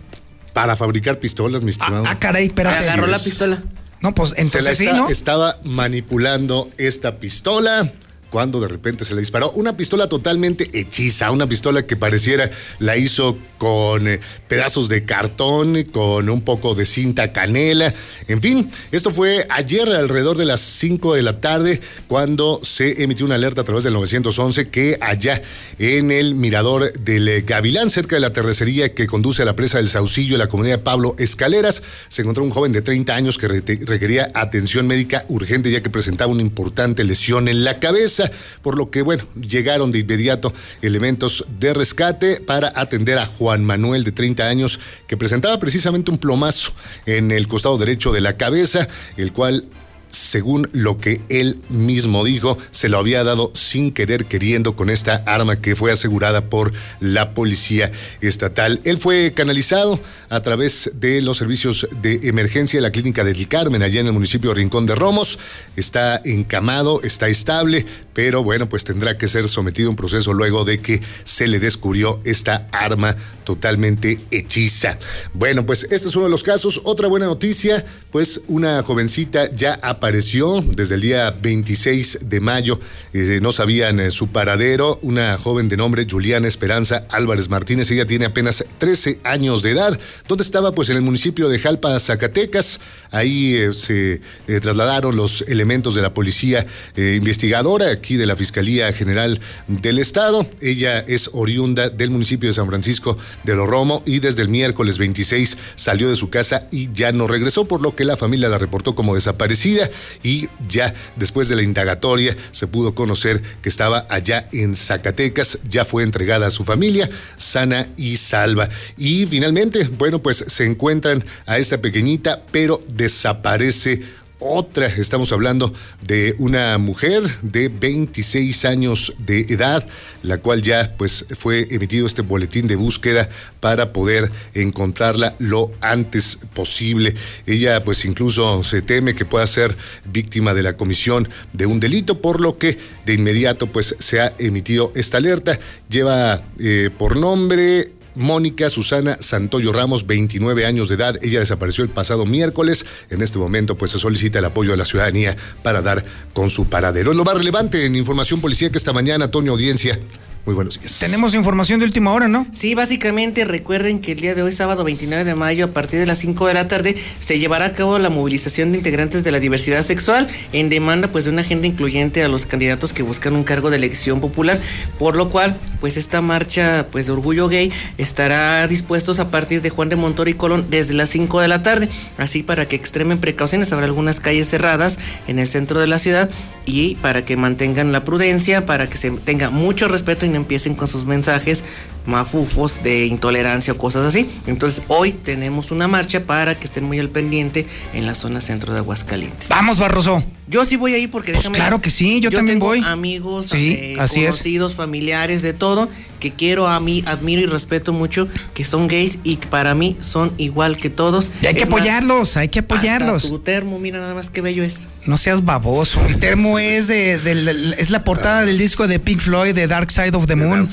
para fabricar pistolas, mi estimado. Ah, caray, espérate. Agarró la pistola. No, pues se la entonces sí, está- ¿no? estaba manipulando esta pistola cuando de repente se le disparó una pistola totalmente hechiza, una pistola que pareciera la hizo con eh, pedazos de cartón, con un poco de cinta canela, en fin, esto fue ayer alrededor de las 5 de la tarde cuando se emitió una alerta a través del 911 que allá en el mirador del eh, Gavilán, cerca de la terracería que conduce a la presa del Saucillo la comunidad Pablo Escaleras, se encontró un joven de 30 años que re- requería atención médica urgente ya que presentaba una importante lesión en la cabeza, por lo que, bueno, llegaron de inmediato elementos de rescate para atender a Juan Manuel de 30 años que presentaba precisamente un plomazo en el costado derecho de la cabeza, el cual según lo que él mismo dijo, se lo había dado sin querer queriendo con esta arma que fue asegurada por la policía estatal. Él fue canalizado a través de los servicios de emergencia de la clínica del Carmen, allá en el municipio de Rincón de Romos. Está encamado, está estable, pero bueno, pues tendrá que ser sometido a un proceso luego de que se le descubrió esta arma totalmente hechiza. Bueno, pues este es uno de los casos. Otra buena noticia, pues una jovencita ya ha desapareció desde el día 26 de mayo. Eh, no sabían eh, su paradero. Una joven de nombre Juliana Esperanza Álvarez Martínez. Ella tiene apenas 13 años de edad. ¿Dónde estaba? Pues en el municipio de Jalpa, Zacatecas. Ahí eh, se eh, trasladaron los elementos de la policía investigadora aquí de la Fiscalía General del Estado. Ella es oriunda del municipio de San Francisco de Los Romo y desde el miércoles 26 salió de su casa y ya no regresó, por lo que la familia la reportó como desaparecida y ya después de la indagatoria se pudo conocer que estaba allá en Zacatecas, ya fue entregada a su familia, sana y salva. Y finalmente, bueno, pues se encuentran a esta pequeñita, pero desaparece otra. Estamos hablando de una mujer de 26 años de edad, la cual ya pues fue emitido este boletín de búsqueda para poder encontrarla lo antes posible. Ella pues incluso se teme que pueda ser víctima de la comisión de un delito, por lo que de inmediato pues se ha emitido esta alerta. Lleva eh, por nombre Mónica Susana Santoyo Ramos, 29 años de edad. Ella desapareció el pasado miércoles. En este momento, pues se solicita el apoyo de la ciudadanía para dar con su paradero. Lo más relevante en información policíaca esta mañana, Antonio Audiencia. Muy buenos días. Tenemos información de última hora, ¿no? Sí, básicamente recuerden que el día de hoy, sábado 29 de mayo, a partir de las 5 de la tarde, se llevará a cabo la movilización de integrantes de la diversidad sexual en demanda pues de una agenda incluyente a los candidatos que buscan un cargo de elección popular, por lo cual pues esta marcha pues de orgullo gay estará dispuestos a partir de Juan de Montoro y Colón desde las 5 de la tarde, así para que extremen precauciones, habrá algunas calles cerradas en el centro de la ciudad y para que mantengan la prudencia, para que se tenga mucho respeto empiecen con sus mensajes mafufos de intolerancia o cosas así. Entonces hoy tenemos una marcha para que estén muy al pendiente en la zona centro de Aguascalientes. Vamos, Barroso. Yo sí voy ahí porque Pues déjame- claro que sí, yo también tengo voy. amigos, Sí, eh, así es. conocidos, familiares, de todo, que quiero a mí, admiro y respeto mucho, que son gays y que para mí son igual que todos. Y hay que más, apoyarlos, hay que apoyarlos. hasta tu termo, mira nada más qué bello es. No seas baboso. Mi termo es de, es la portada del disco de Pink Floyd de Dark Side of the Moon.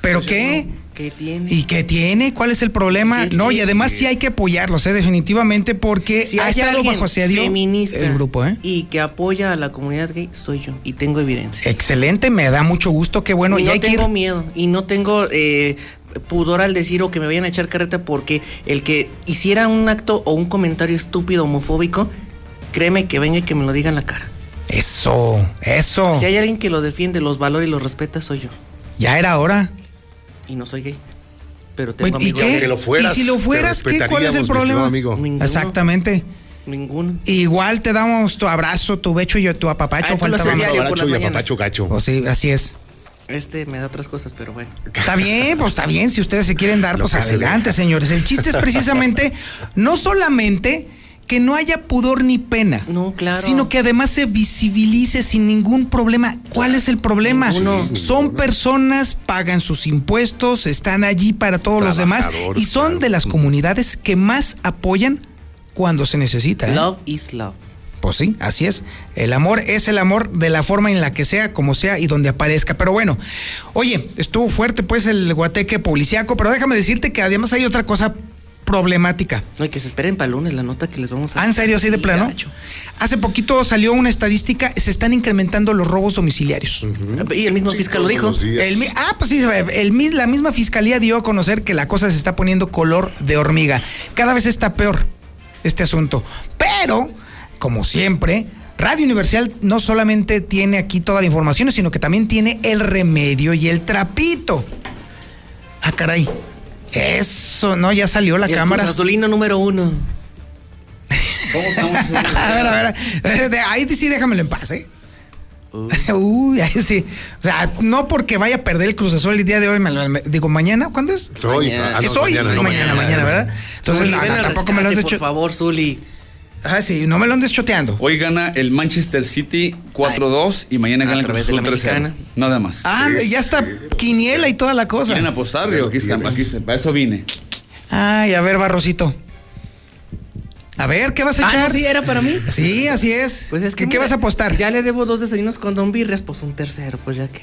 ¿Pero qué? ¿Qué tiene? ¿Y qué tiene? ¿Cuál es el problema? No, y además sí hay que apoyarlos, ¿eh? definitivamente, porque Si ha hay estado bajo asedio feminista el grupo, ¿eh? y que apoya a la comunidad gay, soy yo y tengo evidencia. Excelente, me da mucho gusto, qué bueno. y y no hay que ir- tengo miedo y no tengo eh, pudor al decir o que me vayan a echar carreta porque el que hiciera un acto o un comentario estúpido homofóbico, créeme que venga y que me lo diga en la cara. Eso, eso. Si hay alguien que lo defiende, los valora y los respeta, soy yo. Ya era hora. Y no soy gay. Pero tengo ¿Y amigos qué? gays. Que lo fueras, ¿Y si lo fueras, qué? ¿Cuál es el respetaríamos, mi estimado problema? amigo. Ninguno. Exactamente. Ninguno. Igual te damos tu abrazo, tu becho y tu apapacho. Ah, más. las Abracho y apapacho gacho. Pues sí, así es. Este me da otras cosas, pero bueno. Está bien, pues está bien. Si ustedes se quieren dar, Lo pues se adelante, señores. El chiste es precisamente no solamente que no haya pudor ni pena. No, claro. Sino que además se visibilice sin ningún problema. ¿Cuál es el problema? Ninguno. Son personas, pagan sus impuestos, están allí para todos los demás y son claro. de las comunidades que más apoyan cuando se necesita. ¿eh? Love is love. Pues sí, así es. El amor es el amor de la forma en la que sea, como sea y donde aparezca. Pero bueno, oye, estuvo fuerte pues el guateque policiaco, pero déjame decirte que además hay otra cosa problemática. No, y que se esperen para lunes la nota que les vamos a Ah, ¿en serio, así de plano? gacho. Hace poquito salió una estadística, se están incrementando los robos domiciliarios. Y el mismo fiscal lo dijo. El ah, pues sí, el, la misma fiscalía dio a conocer que la cosa se está poniendo color de hormiga. Cada vez está peor este asunto. Pero, como siempre, Radio Universal no solamente tiene aquí toda la información, sino que también tiene el remedio y el trapito. Ah, caray. Eso, no, ya salió la Y el cámara. Cruz Azulino número uno. A ver, a ver, de- ahí sí déjamelo en paz, ¿eh? Uy, ahí sí. O sea, no porque vaya a perder el Cruz Azul el día de hoy, me lo- me- digo, mañana, ¿cuándo es? Soy. Mañana. ah, no, es hoy, mañana, no, no, mañana, mañana, ¿verdad? Entonces, Zuli, ven al tampoco me lo rescate, has por favor, Zuli. Ah, sí, no me lo andes choteando. Hoy gana el Manchester City 4-2 y mañana A gana el Cruz Azul 3-0. mexicana. Nada más. Ah, ya está quiniela y toda la cosa. ¿Quieren apostar? Digo, aquí está, tienes. aquí está, para eso vine. Ay, a ver, Barrosito. A ver, ¿qué vas a Ah, echar? no, sí, era para mí. Sí, así es. Pues es que. ¿Qué, vas a apostar? Ya le debo dos desayunos con Don Birrias, pues un tercero, pues ya que.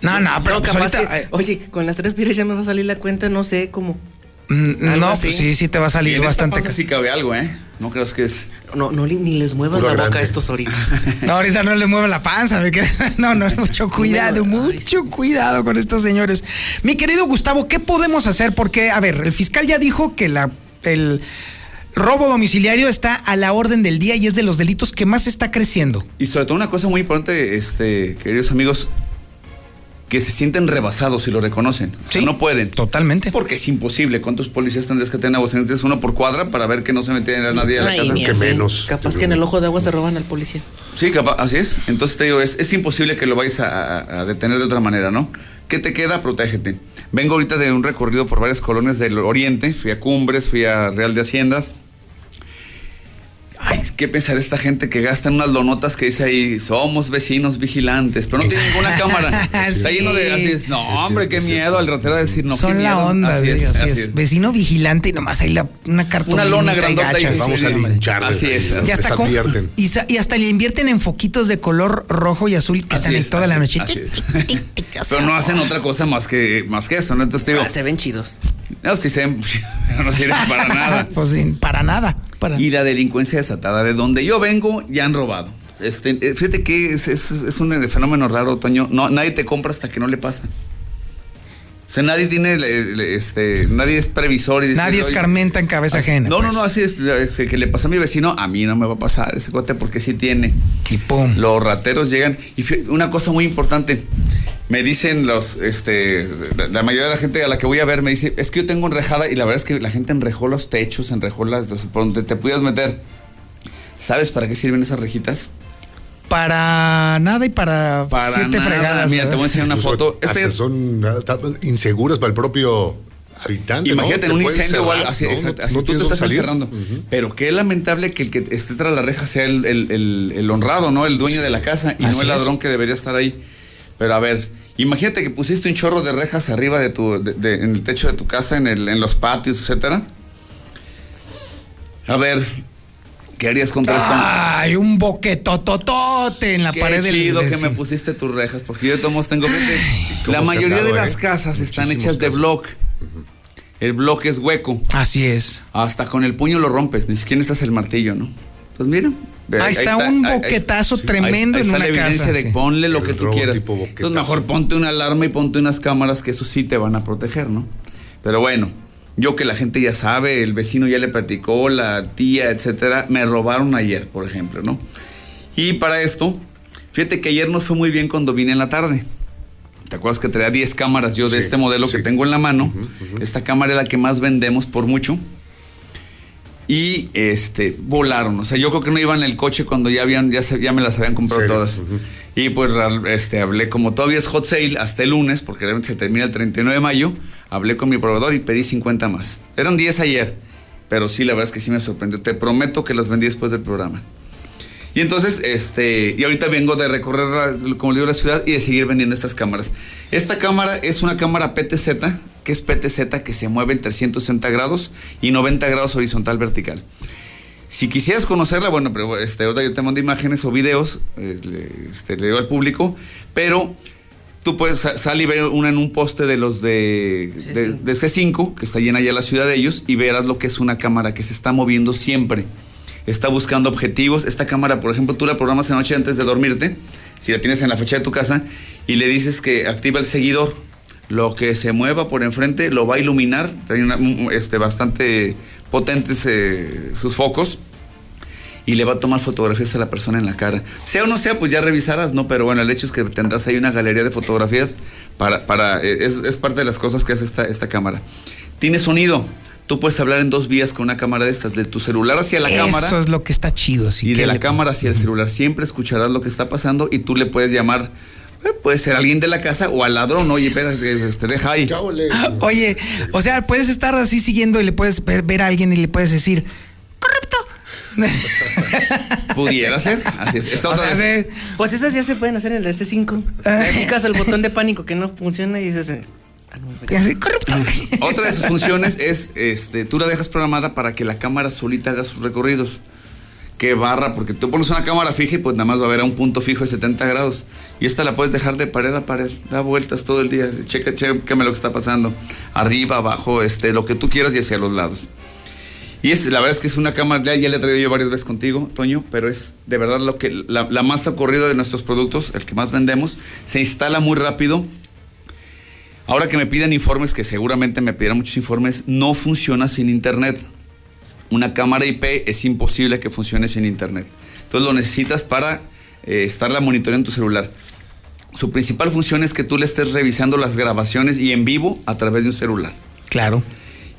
No, no, pero No, pues capaz ahorita- que- eh, oye, con las tres birrias ya me va a salir la cuenta, no sé cómo. Mm, No, así. pues sí, sí te va a Y salir en esta bastante. panza sí cabe algo, ¿eh? No creas que es. No, no, ni- ni les muevas Puro la boca a estos ahorita. No, ahorita no le mueve la panza. me queda- No, no, mucho cuidado, mucho cuidado con estos señores. Mi querido Gustavo, ¿qué podemos hacer? Porque, a ver, el fiscal ya dijo que la, el robo domiciliario está a la orden del día y es de los delitos que más está creciendo. Y sobre todo una cosa muy importante, este, queridos amigos, que se sienten rebasados y lo reconocen. O sea, no pueden. Totalmente. Porque es imposible. ¿Cuántos policías tendrías que tener aguascalientes? Uno por cuadra para ver que no se metiera nadie a la Ay, casa. ni así. Capaz que en el ojo de agua se roban al policía. Sí, capaz, así es. Entonces te digo, es, es imposible que lo vayas a, a- a detener de otra manera, ¿no? ¿Qué te queda? Protégete. Vengo ahorita de un recorrido por varias colonias del oriente. Fui a Cumbres, fui a Real de Haciendas. Ay, ¿qué pensar esta gente que gasta en unas lonotas que dice ahí, somos vecinos vigilantes, pero no tiene ninguna cámara? Está lleno de, así es, no, hombre, qué miedo al ratero de decir, no, qué Son la miedo. onda, así sí, es, así así es. es. Vecino vigilante y nomás ahí la, una cartulina. Una lona grandota y Vamos a lincharles. Así es. Y hasta, con- y, sa- y hasta le invierten en foquitos de color rojo y azul que Así están ahí es, toda la noche. así es. Pero no hacen otra cosa más que, más que eso, ¿no? Entonces te digo. Ah, se ven chidos. No, sí se pero no sirven para nada. Pues sin- para nada. Para... Y la delincuencia desatada. De donde yo vengo, ya han robado. Este, eh, fíjate que es, es- es un fenómeno raro, Toño. No, nadie te compra hasta que no le pasa. O sea, nadie tiene, le- este, nadie es previsor y dice, Nadie "Oye, escarmenta en cabeza ajena. No, pues. no, no, así es, que le pasa a mi vecino, a mí no me va a pasar ese cuate porque sí tiene. Y pum. Los rateros llegan. Y una cosa muy importante, me dicen los, este, la- mayoría de la gente a la que voy a ver me dice, es que yo tengo enrejada y la verdad es que la gente enrejó los techos, enrejó las, por donde te pudieras meter. ¿Sabes para qué sirven esas rejitas? Para nada y para, Para siete nada. fregadas. Mira, te voy a enseñar una foto. Hasta Este- son hasta inseguras para el propio habitante. Imagínate Te en un incendio o algo así, ¿no? exacto, No- así no tú te estás salir. encerrando. Pero qué lamentable que el que esté tras la reja sea el, el- el- el honrado, ¿no? El dueño de la casa y Así no el es. ladrón que debería estar ahí. Pero a ver, imagínate que pusiste un chorro de rejas arriba de tu, de- de- en el techo de tu casa, en, el, en los patios, etcétera. A ver, ¿qué harías contra esto? Ay, un boquetototote en la Qué pared del chido que me pusiste tus rejas, porque yo de todos tengo fíjate, La mayoría de las eh? casas están Muchísimos hechas de casos. block. El bloque es hueco. Así es. Hasta con el puño lo rompes, ni siquiera necesitas el martillo, ¿no? Pues mira. ve, Ahí está un boquetazo tremendo ahí en está una la evidencia casa, de sí. ponle lo El que tú quieras. Entonces mejor ponte una alarma y ponte unas cámaras que eso sí te van a proteger, ¿no? Pero bueno, yo que la gente ya sabe, el vecino ya le platicó, la tía, etcétera, me robaron ayer, por ejemplo, ¿no? Y para esto, fíjate que ayer nos fue muy bien cuando vine en la tarde. ¿Te acuerdas que traía 10 cámaras yo de Sí, este modelo sí. que tengo en la mano? Esta cámara es la que más vendemos por mucho. Y este volaron. O sea, yo creo que no iban en el coche cuando ya habían, ya, se- ya me las habían comprado ¿Serio? todas. Y pues este, hablé, como todavía es hot sale hasta el lunes, porque realmente se termina el 39 de mayo, hablé con mi proveedor y pedí 50 más. Eran 10 ayer, pero sí, la verdad es que sí me sorprendió. Te prometo que las vendí después del programa. Y entonces, este, y ahorita vengo de recorrer, la- como digo, la ciudad y de seguir vendiendo estas cámaras. Esta cámara es una cámara PTZ, que es PTZ que se mueve en 360 grados y 90 grados horizontal vertical. Si quisieras conocerla, bueno, pero este, ahorita yo te mando imágenes o videos, eh, este, le digo al público, pero tú puedes sa- salir y ver una en un poste de los de, de, de C5, que está llena ya la ciudad de ellos, y verás lo que es una cámara que se está moviendo siempre. Está buscando objetivos. Esta cámara, por ejemplo, tú la programas en noche antes de dormirte, si la tienes en la fecha de tu casa, y le dices que activa el seguidor. Lo que se mueva por enfrente lo va a iluminar. Tiene una- este, bastante potentes eh, sus focos y le va a tomar fotografías a la persona en la cara. Sea o no sea, pues ya revisarás, ¿no? Pero bueno, el hecho es que tendrás ahí una galería de fotografías para, para eh, es, es parte de las cosas que hace esta, esta cámara. Tiene sonido. Tú puedes hablar en dos vías con una cámara de estas, de tu celular hacia la Eso cámara es lo que está chido. Así y que de la le- cámara hacia el celular. Siempre escucharás lo que está pasando y tú le puedes llamar, eh, puede ser alguien de la casa o al ladrón, oye, espera, este, deja ahí. Oye, o sea, puedes estar así siguiendo y le puedes ver, ver a alguien y le puedes decir, Pudiera ser. Así es. Esta O otra sea, se- pues esas ya se pueden hacer en el S5. Picas el botón de pánico que no funciona y dices. ah, no, Otra de sus funciones es, este, tú la dejas programada para que la cámara solita haga sus recorridos. que barra, porque tú pones una cámara fija y pues nada más va a haber a un punto fijo de 70 grados. Y esta la puedes dejar de pared a pared, da vueltas todo el día, checa, chécame lo que está pasando, arriba, abajo, este, lo que tú quieras y hacia los lados. Y es, la verdad es que es una cámara, ya, ya la he traído yo varias veces contigo, Toño, pero es de verdad lo que la, la más ocurrido de nuestros productos, el que más vendemos, se instala muy rápido. Ahora que me piden informes, que seguramente me pedirán muchos informes, no funciona sin internet. Una cámara IP es imposible que funcione sin internet. Entonces lo necesitas para eh, estarla monitoreando en tu celular. Su principal función es que tú le estés revisando las grabaciones y en vivo a través de un celular. Claro.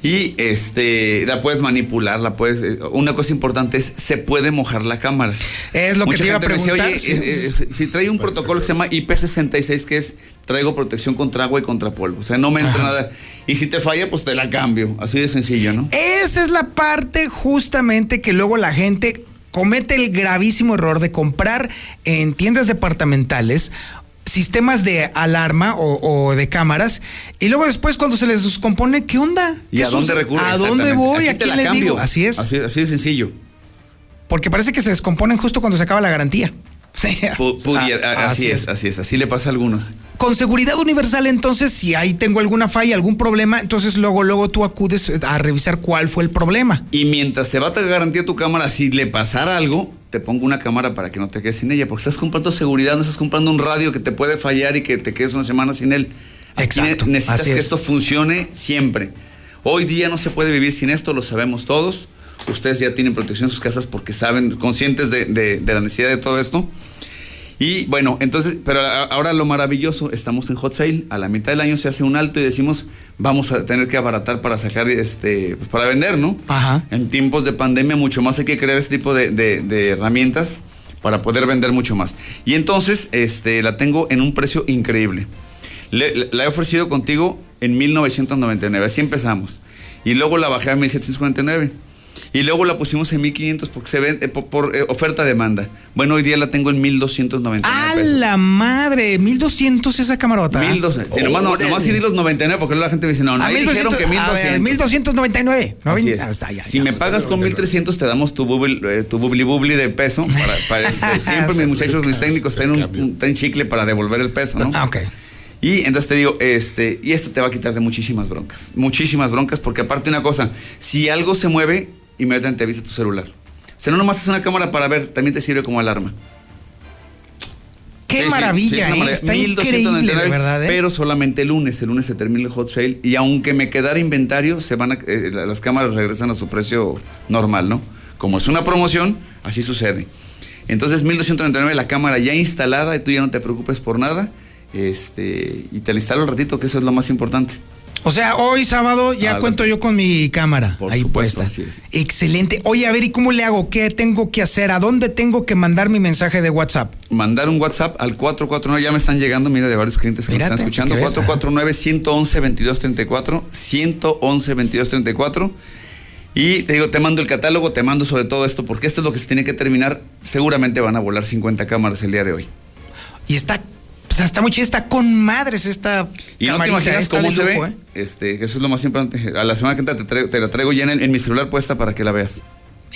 Y este, la puedes manipular, la puedes. eh, Una cosa importante es, se puede mojar la cámara. Es lo que te iba a gente me decía, preguntar, "Oye, eh, eh, si trae un protocolo que se llama IP66, que es traigo protección contra agua y contra polvo. O sea, no me entra nada. Y si te falla, pues te la cambio. Así de sencillo, ¿no? Esa es la parte justamente que luego la gente comete el gravísimo error de comprar en tiendas departamentales sistemas de alarma o, o de cámaras y luego después cuando se les descompone, ¿qué onda? ¿Y ¿Qué a dónde sus- recurre? ¿A dónde voy? ¿A te quién la le cambio. digo? Así es. Así, así de sencillo. Porque parece que se descomponen justo cuando se acaba la garantía. Sí. Ah, así, es, así es. Así le pasa a algunos. Con seguridad universal, entonces, si ahí tengo alguna falla, algún problema, entonces luego, luego tú acudes a revisar cuál fue el problema. Y mientras te va a garantía tu cámara, si le pasara algo, te pongo una cámara para que no te quedes sin ella. Porque estás comprando seguridad, no estás comprando un radio que te puede fallar y que te quedes una semana sin él. Aquí Exacto, ne- necesitas así que es. esto funcione siempre. Hoy día no se puede vivir sin esto, lo sabemos todos. Ustedes ya tienen protección en sus casas porque saben, conscientes de, de- de la necesidad de todo esto. Y bueno, entonces, pero ahora lo maravilloso, estamos en hot sale, a la mitad del año se hace un alto y decimos, vamos a tener que abaratar para sacar, este, pues para vender, ¿no? Ajá. En tiempos de pandemia mucho más hay que crear este tipo de, de- de herramientas para poder vender mucho más. Y entonces, este, la tengo en un precio increíble. Le- le- la he ofrecido contigo en 1999, así empezamos. Y luego la bajé a 1749. Y luego la pusimos en 1500 porque se vende por, por, eh, oferta-demanda. Bueno, hoy día la tengo en 1299 ¡A pesos. la madre! 1200 esa camarota. 1200. Sí, nomás, no, nomás sí di los 99 porque luego la gente me dice, no, no, ahí 1200, dijeron que a ver, 1200. 1299. ¿no? Así es. Si ya. me pagas con 1300 te damos tu bubli, eh, tu bubli bubli de peso para, para este, siempre mis muchachos mis técnicos traen un, un- traen chicle para devolver el peso, ¿no? Ah, ok. Y entonces te digo, este, y esto te va a quitar de muchísimas broncas, muchísimas broncas porque aparte una cosa, si algo se mueve, inmediatamente te avisa tu celular. O sea, no nomás es una cámara para ver, también te sirve como alarma. Qué Sí, sí, maravilla, sí, es ¿eh? maravilla. Está 1299, increíble, de verdad, ¿eh? Pero solamente el lunes, el lunes se termina el hot sale y aunque me quedara inventario, se van a, eh, la- las cámaras regresan a su precio normal, ¿no? Como es una promoción, así sucede. Entonces 1299 la cámara ya instalada y tú ya no te preocupes por nada. Este, y te la instalo al ratito, que eso es lo más importante. O sea, hoy sábado ya Ah, cuento yo con mi cámara Por ahí supuesto, puesta. así es. Excelente. Oye, a ver, ¿y cómo le hago? ¿Qué tengo que hacer? ¿A dónde tengo que mandar mi mensaje de WhatsApp? Mandar un WhatsApp al 449, ya me están llegando, mira, de varios clientes que Mírate, me están escuchando. ¿qué ves? 449-111-2234, 111-2234. Y te digo, te mando el catálogo, te mando sobre todo esto, porque esto es lo que se tiene que terminar. Seguramente van a volar 50 cámaras el día de hoy. Y está, pues, está muy chida, está con madres esta Y no te imaginas cómo se lujo, ve. ¿eh? Este, eso es lo más importante. A la semana que entra te, traigo- te la traigo ya en, en mi celular puesta para que la veas.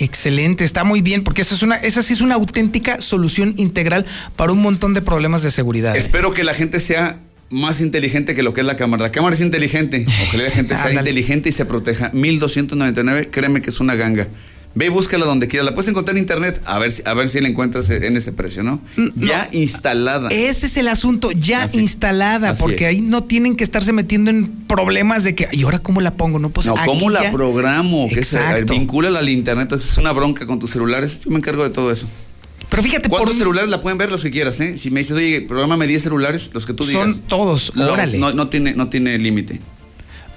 Excelente, está muy bien, porque esa es una, esa sí es una auténtica solución integral para un montón de problemas de seguridad. ¿eh? Espero que la gente sea más inteligente que lo que es la cámara. La cámara es inteligente. Ojalá la gente sea inteligente y se proteja. 1299, créeme que es una ganga. Ve y búscala donde quieras. La puedes encontrar en internet. A ver si, a ver si la encuentras en ese precio, ¿no? Ya instalada. Ese es el asunto, ya Así- instalada, así porque es. ahí no tienen que estarse metiendo en problemas de que, ¿y ahora cómo la pongo? No, pues no, aquí ¿cómo la programo? Que se, Exacto. vincúlala al internet. Es una bronca con tus celulares. Yo me encargo de todo eso. Pero fíjate, ¿Cuántos por- celulares la pueden ver? Los que quieras, ¿eh? Si me dices, oye, programa 10 celulares, los que tú digas. Son todos, No, órale. No, no tiene, no tiene límite.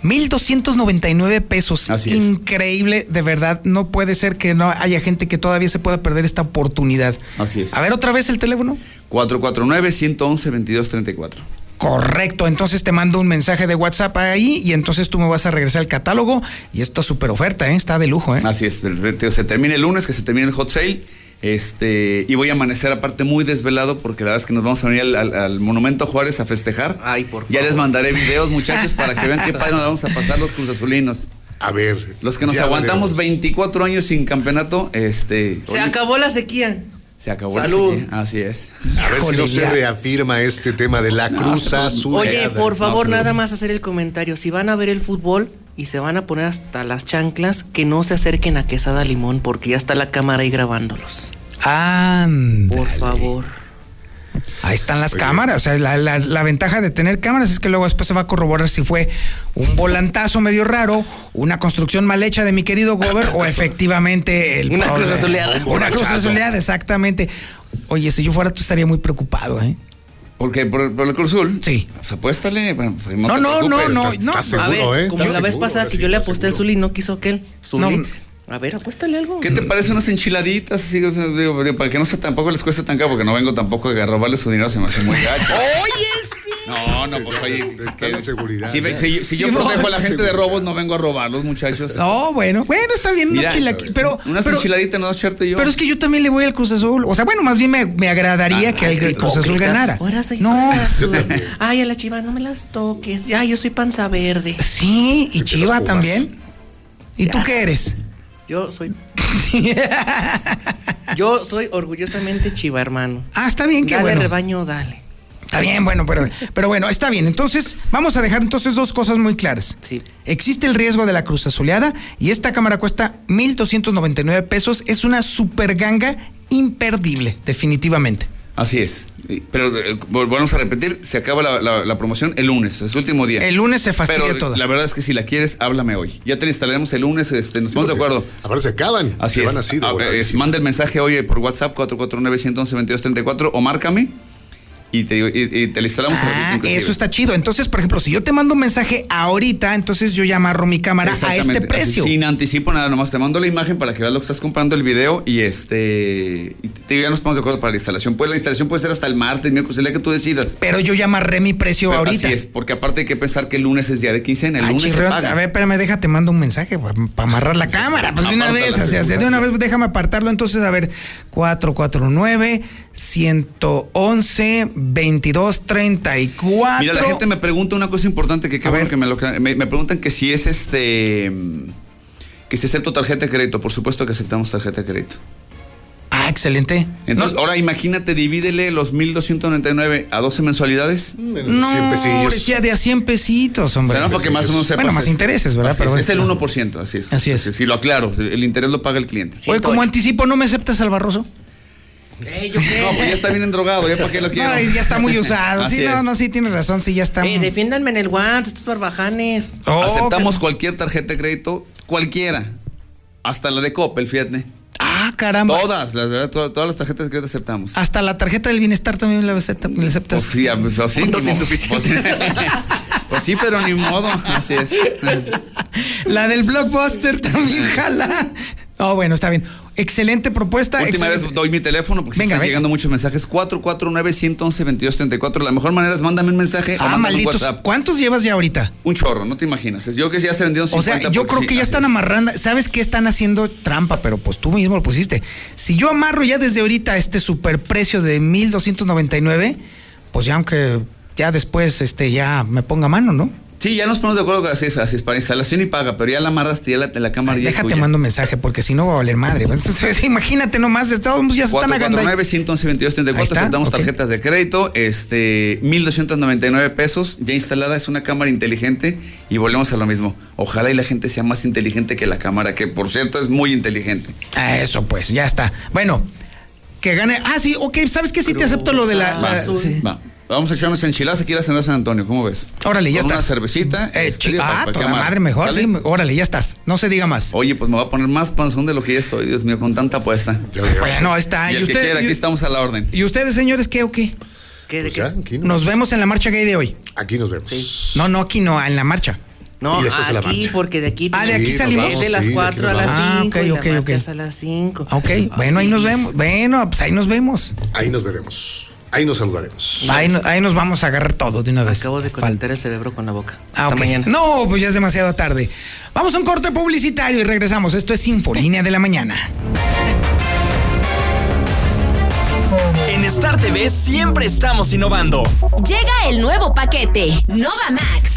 1299 pesos. Así es. Increíble, de verdad. No puede ser que no haya gente que todavía se pueda perder esta oportunidad. Así es. A ver, otra vez el teléfono. 449-111-2234. Correcto, entonces te mando un mensaje de WhatsApp ahí y entonces tú me vas a regresar al catálogo y esto es súper oferta, ¿eh? está de lujo. ¿eh? Así es, se termina el lunes, que se termina el hot sale. Este, y voy a amanecer aparte muy desvelado porque la verdad es que nos vamos a venir al, al- al Monumento Juárez a festejar. Ay, por Ya favor. les mandaré videos, muchachos, para que vean qué padre nos vamos a pasar los cruzazulinos. A ver. Los que nos ya aguantamos veremos. 24 años sin campeonato, este. Se oye, acabó la sequía. Se acabó la Salud. sequía, Así es. A ver si no se reafirma este tema de la cruz azul. Oye, por favor, nada más hacer el comentario. Si van a ver el fútbol y se van a poner hasta las chanclas, que no se acerquen a Quesada Limón porque ya está la cámara ahí grabándolos. Ah, Por favor. Ahí están las cámaras. O sea, la, la- la ventaja de tener cámaras es que luego después se va a corroborar si fue un volantazo medio raro, una construcción mal hecha de mi querido Gober o efectivamente el Una cruz azuleada. Una cruz azuleada, exactamente. Oye, si yo fuera tú estaría muy preocupado, ¿eh? Porque por, por el Cruz Azul. Sí. Pues apuéstale. Bueno, pues No, no, no, no, Estás- no. estás a ver, ¿eh? como la vez pasada que yo le aposté al. Zuli y no quiso aquel. Zuli. No. A ver, apuéstale algo. ¿Qué te parecen unas enchiladitas? Así, digo, para que no sea tampoco les cueste tan caro, porque no vengo tampoco a robarle su dinero, se me hace muy gacho. No, no, pues oye, es que- la seguridad. Si, ve- si- si yo protejo a la gente de robos, no vengo a robarlos, muchachos. No, bueno, bueno, está bien, Mira, pero, unas pero, enchiladitas no echarte yo. pero es que yo también le voy al Cruz Azul. O sea, bueno, más bien me, me agradaría Ah, que el, que Cruz Azul ganara. Ahora soy No, Ay, a la chiva, no me las toques. Ya, yo soy panza verde. sí, y Chiva también. ¿Y tú qué eres? Yo soy. yo soy orgullosamente chiva, hermano. Ah, está bien, qué Dale, bueno. rebaño, dale. Está bien, bueno, pero, pero bueno, está bien. Entonces, vamos a dejar entonces dos cosas muy claras. Sí. Existe el riesgo de la cruz azuleada y esta cámara cuesta 1.299 pesos. Es una super ganga imperdible, definitivamente. Así es. Pero eh, vol- volvemos a repetir, se acaba la, la- la promoción el lunes, es el último día. El lunes se fastidia Pero toda. la verdad es que si la quieres, háblame hoy. Ya te la instalaremos el lunes, este, nos ponemos de acuerdo. Ahora se acaban. Así se es. van así de Ah, eh, voladísimo. manda el mensaje hoy por WhatsApp 449-111-2234 o márcame y te, y, y te la instalamos en Ah, inclusive. eso está chido. Entonces, por ejemplo, si yo te mando un mensaje ahorita, entonces yo ya amarro mi cámara a este precio. así, sin anticipo nada, nomás te mando la imagen para que veas lo que estás comprando el video y este y te, ya nos ponemos de acuerdo para la instalación. Pues la instalación puede ser hasta el martes, miércoles, el día que tú decidas. Pero yo ya amarré mi precio Pero ahorita. Así es, porque aparte hay que pensar que el lunes es día de quincena, el lunes se chirrión, paga. a ver, espérame, déjate, mando un mensaje para amarrar la cámara. Pues de una vez, así, así, de una vez, déjame apartarlo. Entonces, a ver, 449 111 2234 Mira, la gente me pregunta una cosa importante que qué bueno que me lo me, me preguntan que si es este que si acepto tarjeta de crédito, por supuesto que aceptamos tarjeta de crédito. Ah, excelente. Entonces, ahora imagínate, divídele los 1299 a 12 mensualidades. No, decía de a 100 pesitos, hombre. Será para que más o menos. Bueno, más es- intereses, ¿verdad? Pero es, es el bueno. 1%, así es. Así es. Si lo aclaro, el interés lo paga el cliente. Oye, como anticipo, ¿no me aceptas al Barroso? No, pues ya está bien endrogado, ya para qué lo quiero. No, ya está muy usado. Sí, no, no, sí, tienes razón, sí, ya está. Eh, defiéndanme en el guante, estos barbajanes. Oh, Aceptamos cualquier tarjeta de crédito, cualquiera. Hasta la de Coppel, fíjate. Ah, caramba. Todas, las, verdad, todas, todas las tarjetas de crédito aceptamos. Hasta la tarjeta del bienestar también la acepta- le aceptas. Pues sí, pues, pues sí, pues sí. Pues sí, pero ni modo, así es. La del blockbuster también jala. Oh, bueno, está bien. Excelente propuesta. Última excelente. vez doy mi teléfono porque Venga, están venga. llegando muchos mensajes. 449-111-2234. La mejor manera es mándame un mensaje o Ah, mándame un. WhatsApp. ¿Cuántos llevas ya ahorita? Un chorro, no te imaginas. Yo que ya se vendieron 50. O sea, yo creo sí, que ya están es. amarrando. ¿Sabes qué están haciendo trampa? Pero pues tú mismo lo pusiste. Si yo amarro ya desde ahorita este superprecio de 1299, pues ya aunque ya después este ya me ponga mano, ¿no? Sí, ya nos ponemos de acuerdo que así es, así es, para instalación y paga, pero ya la amarraste, ya la, la cámara ya es Déjate tuya. mando mensaje porque si no va a valer madre. Entonces, imagínate nomás, estamos ya se están agandando. 449-111-2234, Ahí está, aceptamos ok. tarjetas de crédito, este, 1.299 pesos, ya instalada, es una cámara inteligente y volvemos a lo mismo. Ojalá y la gente sea más inteligente que la cámara, que por cierto es muy inteligente. Ah, Eso pues, ya está. Bueno, que gane. Ah, sí, ok, ¿sabes qué? Sí te acepto lo de la. La- sí. va. Vamos a echarnos enchiladas aquí a la San Antonio, ¿cómo ves? Órale, ya Con estás. una cervecita. Eh, este, ah, toda cámara. madre, mejor, ¿Sale? sí. Órale, ya estás. No se diga más. Oye, pues me voy a poner más panzón de lo que ya estoy, Dios mío, con tanta apuesta. Bueno, ahí está. Y el que usted- quiera, aquí y- estamos a la orden. ¿Y ustedes, señores, qué o qué? ¿Qué, Pues ya, aquí nos, Nos vemos en la marcha gay de hoy. Aquí nos vemos. No, no, aquí no, en la marcha. No, Y a la aquí, marcha. porque de aquí. Ah, de aquí Sí, salimos. De las Sí, 4 a aquí nos las vamos. 5 Ah, y ok, la ok, ok. a las 5. Ok, bueno, ahí nos vemos. Bueno, pues ahí nos vemos. Ahí nos veremos. Ahí nos saludaremos. Ahí, no- ahí nos vamos a agarrar todo de una vez. Acabo de conectar el cerebro con la boca. Ah, Hasta mañana. No, pues ya es demasiado tarde. Vamos a un corte publicitario y regresamos. Esto es Infolínea de la Mañana. En Star TV siempre estamos innovando. Llega el nuevo paquete Nova Max.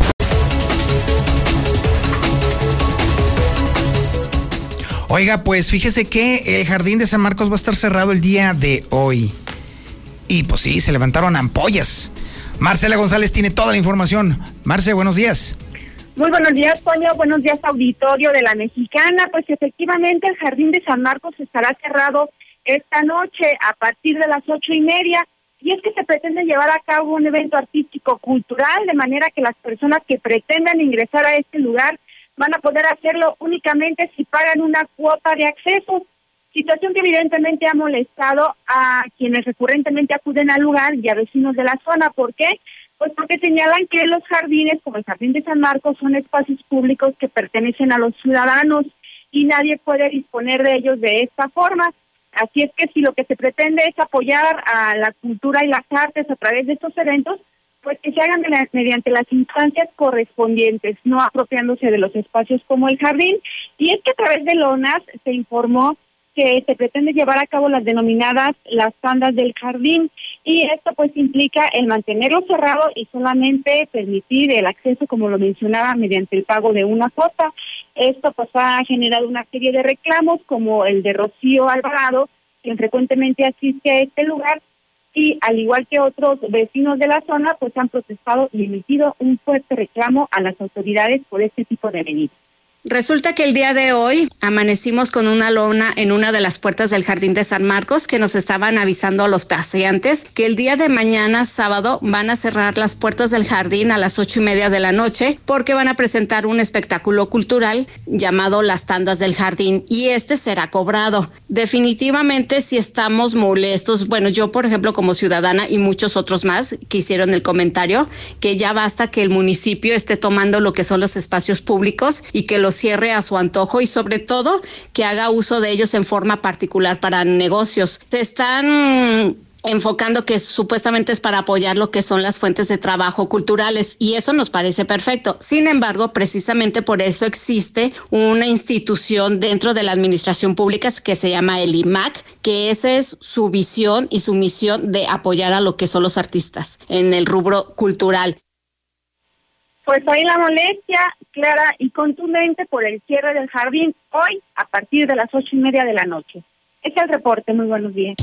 Oiga, pues fíjese que el jardín de San Marcos va a estar cerrado el día de hoy. Y pues sí, se levantaron ampollas. Marcela González tiene toda la información. Marce, buenos días. Muy buenos días, Toño. Buenos días, auditorio de la Mexicana. Pues efectivamente, el Jardín de San Marcos estará cerrado esta noche a partir de las ocho y media. Y es que se pretende llevar a cabo un evento artístico-cultural, de manera que las personas que pretendan ingresar a este lugar van a poder hacerlo únicamente si pagan una cuota de acceso. Situación que evidentemente ha molestado a quienes recurrentemente acuden al lugar y a vecinos de la zona. ¿Por qué? Pues porque señalan que los jardines, como el Jardín de San Marcos, son espacios públicos que pertenecen a los ciudadanos y nadie puede disponer de ellos de esta forma. Así es que si lo que se pretende es apoyar a la cultura y las artes a través de estos eventos, pues que se hagan mediante las instancias correspondientes, no apropiándose de los espacios como el jardín. Y es que a través de LONAS se informó que se pretende llevar a cabo las denominadas las tandas del jardín y esto pues implica el mantenerlo cerrado y solamente permitir el acceso como lo mencionaba mediante el pago de una cuota. Esto pues ha generado una serie de reclamos como el de Rocío Alvarado, quien frecuentemente asiste a este lugar y al igual que otros vecinos de la zona pues han protestado y emitido un fuerte reclamo a las autoridades por este tipo de medidas. Resulta que el día de hoy amanecimos con una lona en una de las puertas del Jardín de San Marcos que nos estaban avisando a los paseantes que el día de mañana, sábado, van a cerrar las puertas del jardín a las ocho y media de la noche porque van a presentar un espectáculo cultural llamado Las Tandas del Jardín y este será cobrado. Definitivamente si estamos molestos, bueno, yo por ejemplo como ciudadana y muchos otros más que hicieron el comentario que ya basta que el municipio esté tomando lo que son los espacios públicos y que los cierre a su antojo y sobre todo que haga uso de ellos en forma particular para negocios. Se están enfocando que supuestamente es para apoyar lo que son las fuentes de trabajo culturales y eso nos parece perfecto. Sin embargo, precisamente por eso existe una institución dentro de la administración pública que se llama el IMAC, que esa es su visión y su misión de apoyar a lo que son los artistas en el rubro cultural. Pues hay la molestia clara y contundente por el cierre del jardín hoy a partir de las ocho y media de la noche. Este es el reporte. Muy buenos días.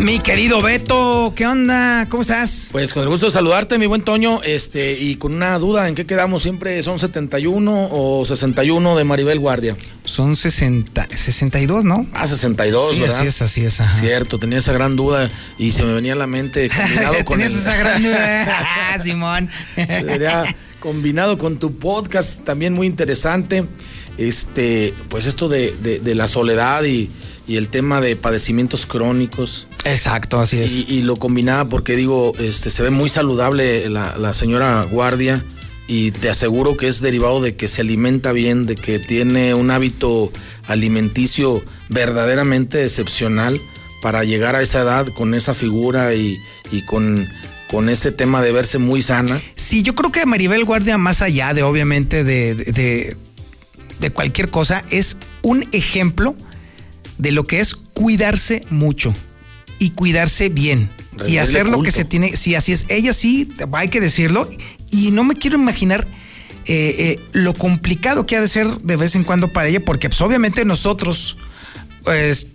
Mi querido Beto, ¿qué onda? ¿Cómo estás? Pues con el gusto de saludarte, mi buen Toño, este, y con una duda, ¿en qué quedamos? ¿Siempre son 71 o 61 de Maribel Guardia? Son 60, 62, ¿no? Ah, 62, sí, ¿verdad? Así es, así es. Cierto, tenía esa gran duda y se me venía a la mente combinado con Tenías esa gran duda, ah, Simón. Se vería combinado con tu podcast, también muy interesante. Este, pues esto de, de, de la soledad y y el tema de padecimientos crónicos. Exacto, así es. Y, y lo combinaba porque digo, este, se ve muy saludable la, la, señora Guardia y te aseguro que es derivado de que se alimenta bien, de que tiene un hábito alimenticio verdaderamente excepcional para llegar a esa edad con esa figura y, y con, con ese tema de verse muy sana. Sí, yo creo que Maribel Guardia, más allá de obviamente de, de, de cualquier cosa, es un ejemplo de lo que es cuidarse mucho y cuidarse bien y hacer lo que se tiene. Sí, así es. Ella sí, hay que decirlo. Y no me quiero imaginar eh, eh, lo complicado que ha de ser de vez en cuando para ella, porque pues, obviamente nosotros pues,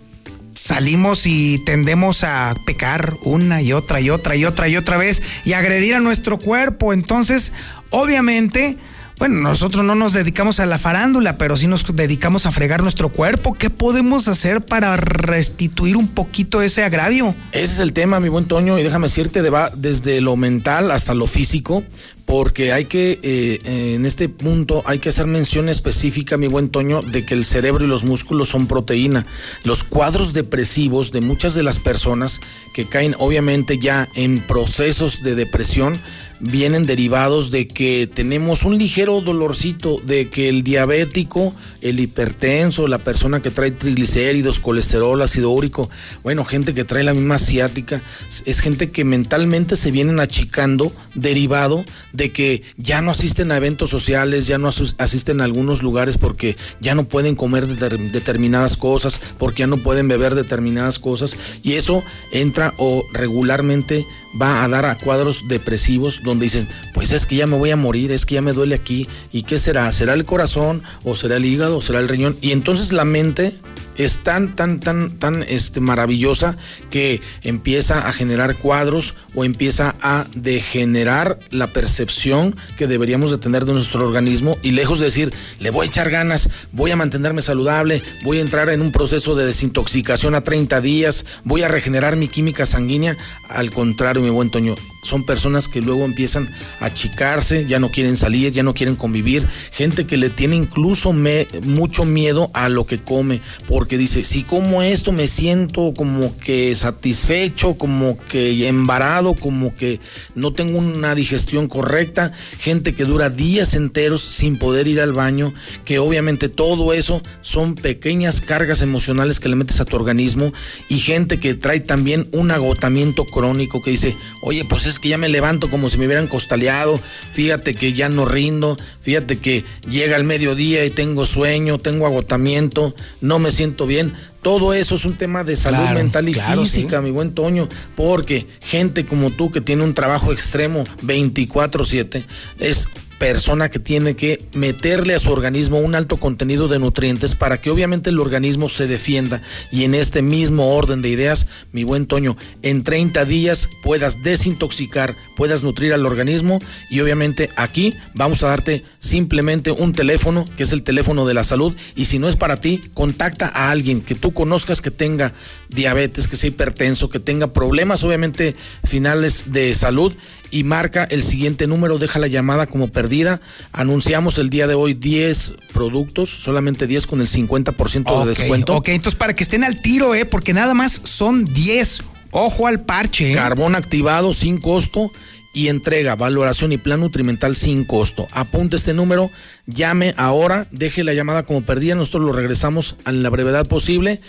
salimos y tendemos a pecar una y otra y otra y otra y otra vez y agredir a nuestro cuerpo. Entonces, obviamente bueno, nosotros no nos dedicamos a la farándula, pero sí nos dedicamos a fregar nuestro cuerpo. ¿Qué podemos hacer para restituir un poquito ese agravio? Ese es el tema, mi buen Toño, y déjame decirte, va desde lo mental hasta lo físico, porque hay que, eh, en este punto, hay que hacer mención específica, mi buen Toño, de que el cerebro y los músculos son proteína. Los cuadros depresivos de muchas de las personas que caen obviamente ya en procesos de depresión, vienen derivados de que tenemos un ligero dolorcito, de que el diabético, el hipertenso, la persona que trae triglicéridos, colesterol, ácido úrico, bueno, gente que trae la misma asiática, es gente que mentalmente se vienen achicando derivado de que ya no asisten a eventos sociales, ya no asisten a algunos lugares porque ya no pueden comer deter- determinadas cosas, porque ya no pueden beber determinadas cosas y eso entra o regularmente va a dar a cuadros depresivos donde dicen, pues es que ya me voy a morir, es que ya me duele aquí, ¿y qué será? ¿Será el corazón o será el hígado o será el riñón? Y entonces la mente es tan, tan, tan, tan este, maravillosa que empieza a generar cuadros o empieza a degenerar la percepción que deberíamos de tener de nuestro organismo y lejos de decir, le voy a echar ganas, voy a mantenerme saludable, voy a entrar en un proceso de desintoxicación a 30 días, voy a regenerar mi química sanguínea, al contrario, mi buen Toño, son personas que luego empiezan a achicarse, ya no quieren salir, ya no quieren convivir, gente que le tiene incluso mucho miedo a lo que come, porque dice, si como esto me siento como que satisfecho, como que embarado, como que no tengo una digestión correcta, gente que dura días enteros sin poder ir al baño, que obviamente todo eso son pequeñas cargas emocionales que le metes a tu organismo y gente que trae también un agotamiento crónico que dice, oye, pues es que ya me levanto como si me hubieran costaleado, fíjate que ya no rindo, fíjate que llega el mediodía y tengo sueño, tengo agotamiento, no me siento bien. Todo eso es un tema de salud Claro, mental y claro, física, mi buen Toño, porque gente como tú que tiene un trabajo extremo 24/7 es persona que tiene que meterle a su organismo un alto contenido de nutrientes para que obviamente el organismo se defienda. Y en este mismo orden de ideas, mi buen Toño, en 30 días puedas desintoxicar, puedas nutrir al organismo y obviamente aquí vamos a darte simplemente un teléfono que es el teléfono de la salud y si no es para ti, contacta a alguien que tú conozcas que tenga diabetes, que sea hipertenso, que tenga problemas obviamente finales de salud y marca el siguiente número, deja la llamada como perdida. Anunciamos el día de hoy 10 productos, solamente 10 con el 50% Ok, de descuento. Ok, entonces para que estén al tiro, ¿eh? Porque nada más son 10. Ojo al parche. ¿eh? Carbón activado sin costo y entrega, valoración y plan nutrimental sin costo. Apunte este número, llame ahora, deje la llamada como perdida, nosotros lo regresamos en la brevedad posible.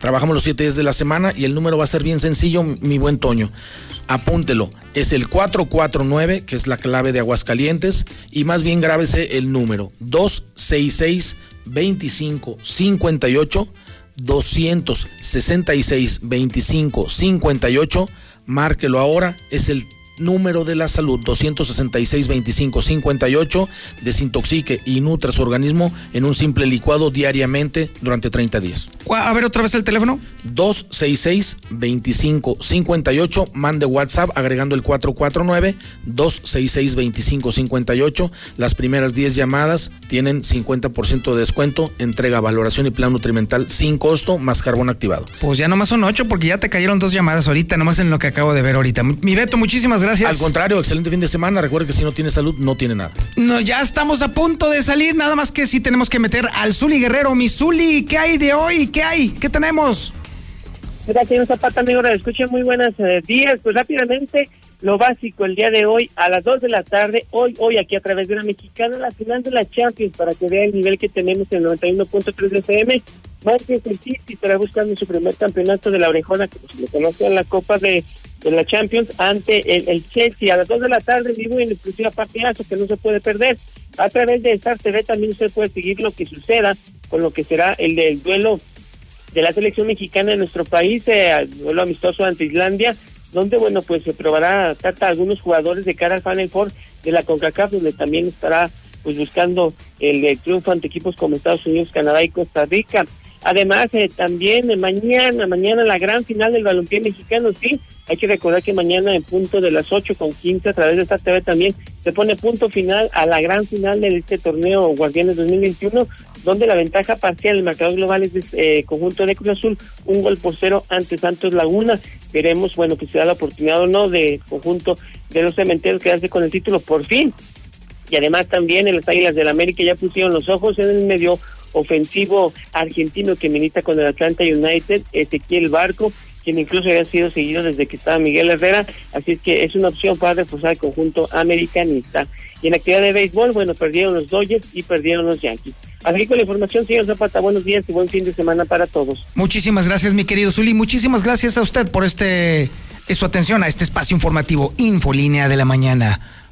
Trabajamos los siete días de la semana y el número va a ser bien sencillo, mi buen Toño. Apúntelo. Es el 449, que es la clave de Aguascalientes, y más bien grábese el número 266 25 58 266 25 58. Márquelo ahora, es el número de la salud 266 25 58 desintoxique y nutra su organismo en un simple licuado diariamente durante 30 días. A ver otra vez el teléfono. 266 25 58 mande WhatsApp agregando el 449 266 25 58 las primeras 10 llamadas tienen 50% de descuento entrega valoración y plan nutrimental sin costo más carbón activado Pues ya nomás son 8 porque ya te cayeron dos llamadas ahorita, nomás en lo que acabo de ver ahorita. Mi Beto, muchísimas gracias. Al contrario excelente fin de semana recuerde que si no tiene salud no tiene nada No, ya estamos a punto de salir, nada más que sí tenemos que meter al Zuli Guerrero. Mi Zuli, ¿qué hay de hoy? ¿Qué hay? ¿Qué tenemos? Gracias, señor Zapata, amigo. Le escucho muy buenos eh, días. Pues rápidamente, lo básico, el día de hoy, a las 2 de la tarde, hoy, hoy, aquí a través de una mexicana, la final de la Champions, para que vea el nivel que tenemos en 91.3 de FM. Manchester City estará buscando su primer campeonato de la orejona, como se le conoce en la Copa de, la Champions, ante el, el Chelsea. A las 2 de la tarde, vivo en exclusiva partidazo que no se puede perder. A través de Star TV también usted puede seguir lo que suceda con lo que será el del duelo de la selección mexicana en nuestro país, eh, duelo amistoso ante Islandia, donde, bueno, pues se probará trata a algunos jugadores de cara al Final Four de la CONCACAF, donde también estará pues buscando el, eh, triunfo ante equipos como Estados Unidos, Canadá y Costa Rica. Además, eh, también mañana, mañana la gran final del balompié mexicano, sí, hay que recordar que mañana en punto de las 8 con 15 a través de esta TV también se pone punto final a la gran final de este torneo Guardianes 2021, donde la ventaja parcial del marcador global es eh, conjunto de Cruz Azul, un gol por cero ante Santos Laguna. Veremos, bueno, que se da la oportunidad o no de conjunto de los cementeros quedarse con el título por fin. Y además también en las Águilas del América ya pusieron los ojos en el medio ofensivo argentino que milita con el Atlanta United, Ezequiel Barco, quien incluso había sido seguido desde que estaba Miguel Herrera, así es que es una opción para reforzar el conjunto americanista. Y en actividad de béisbol, bueno, perdieron los Dodgers y perdieron los Yankees. Así con la información, señor Zapata, buenos días y buen fin de semana para todos. Muchísimas gracias, mi querido Zuli. Muchísimas gracias a usted por este, eh, su atención a este espacio informativo Infolínea de la Mañana.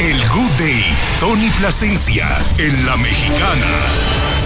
El Good Day, Tony Plasencia, en La Mexicana.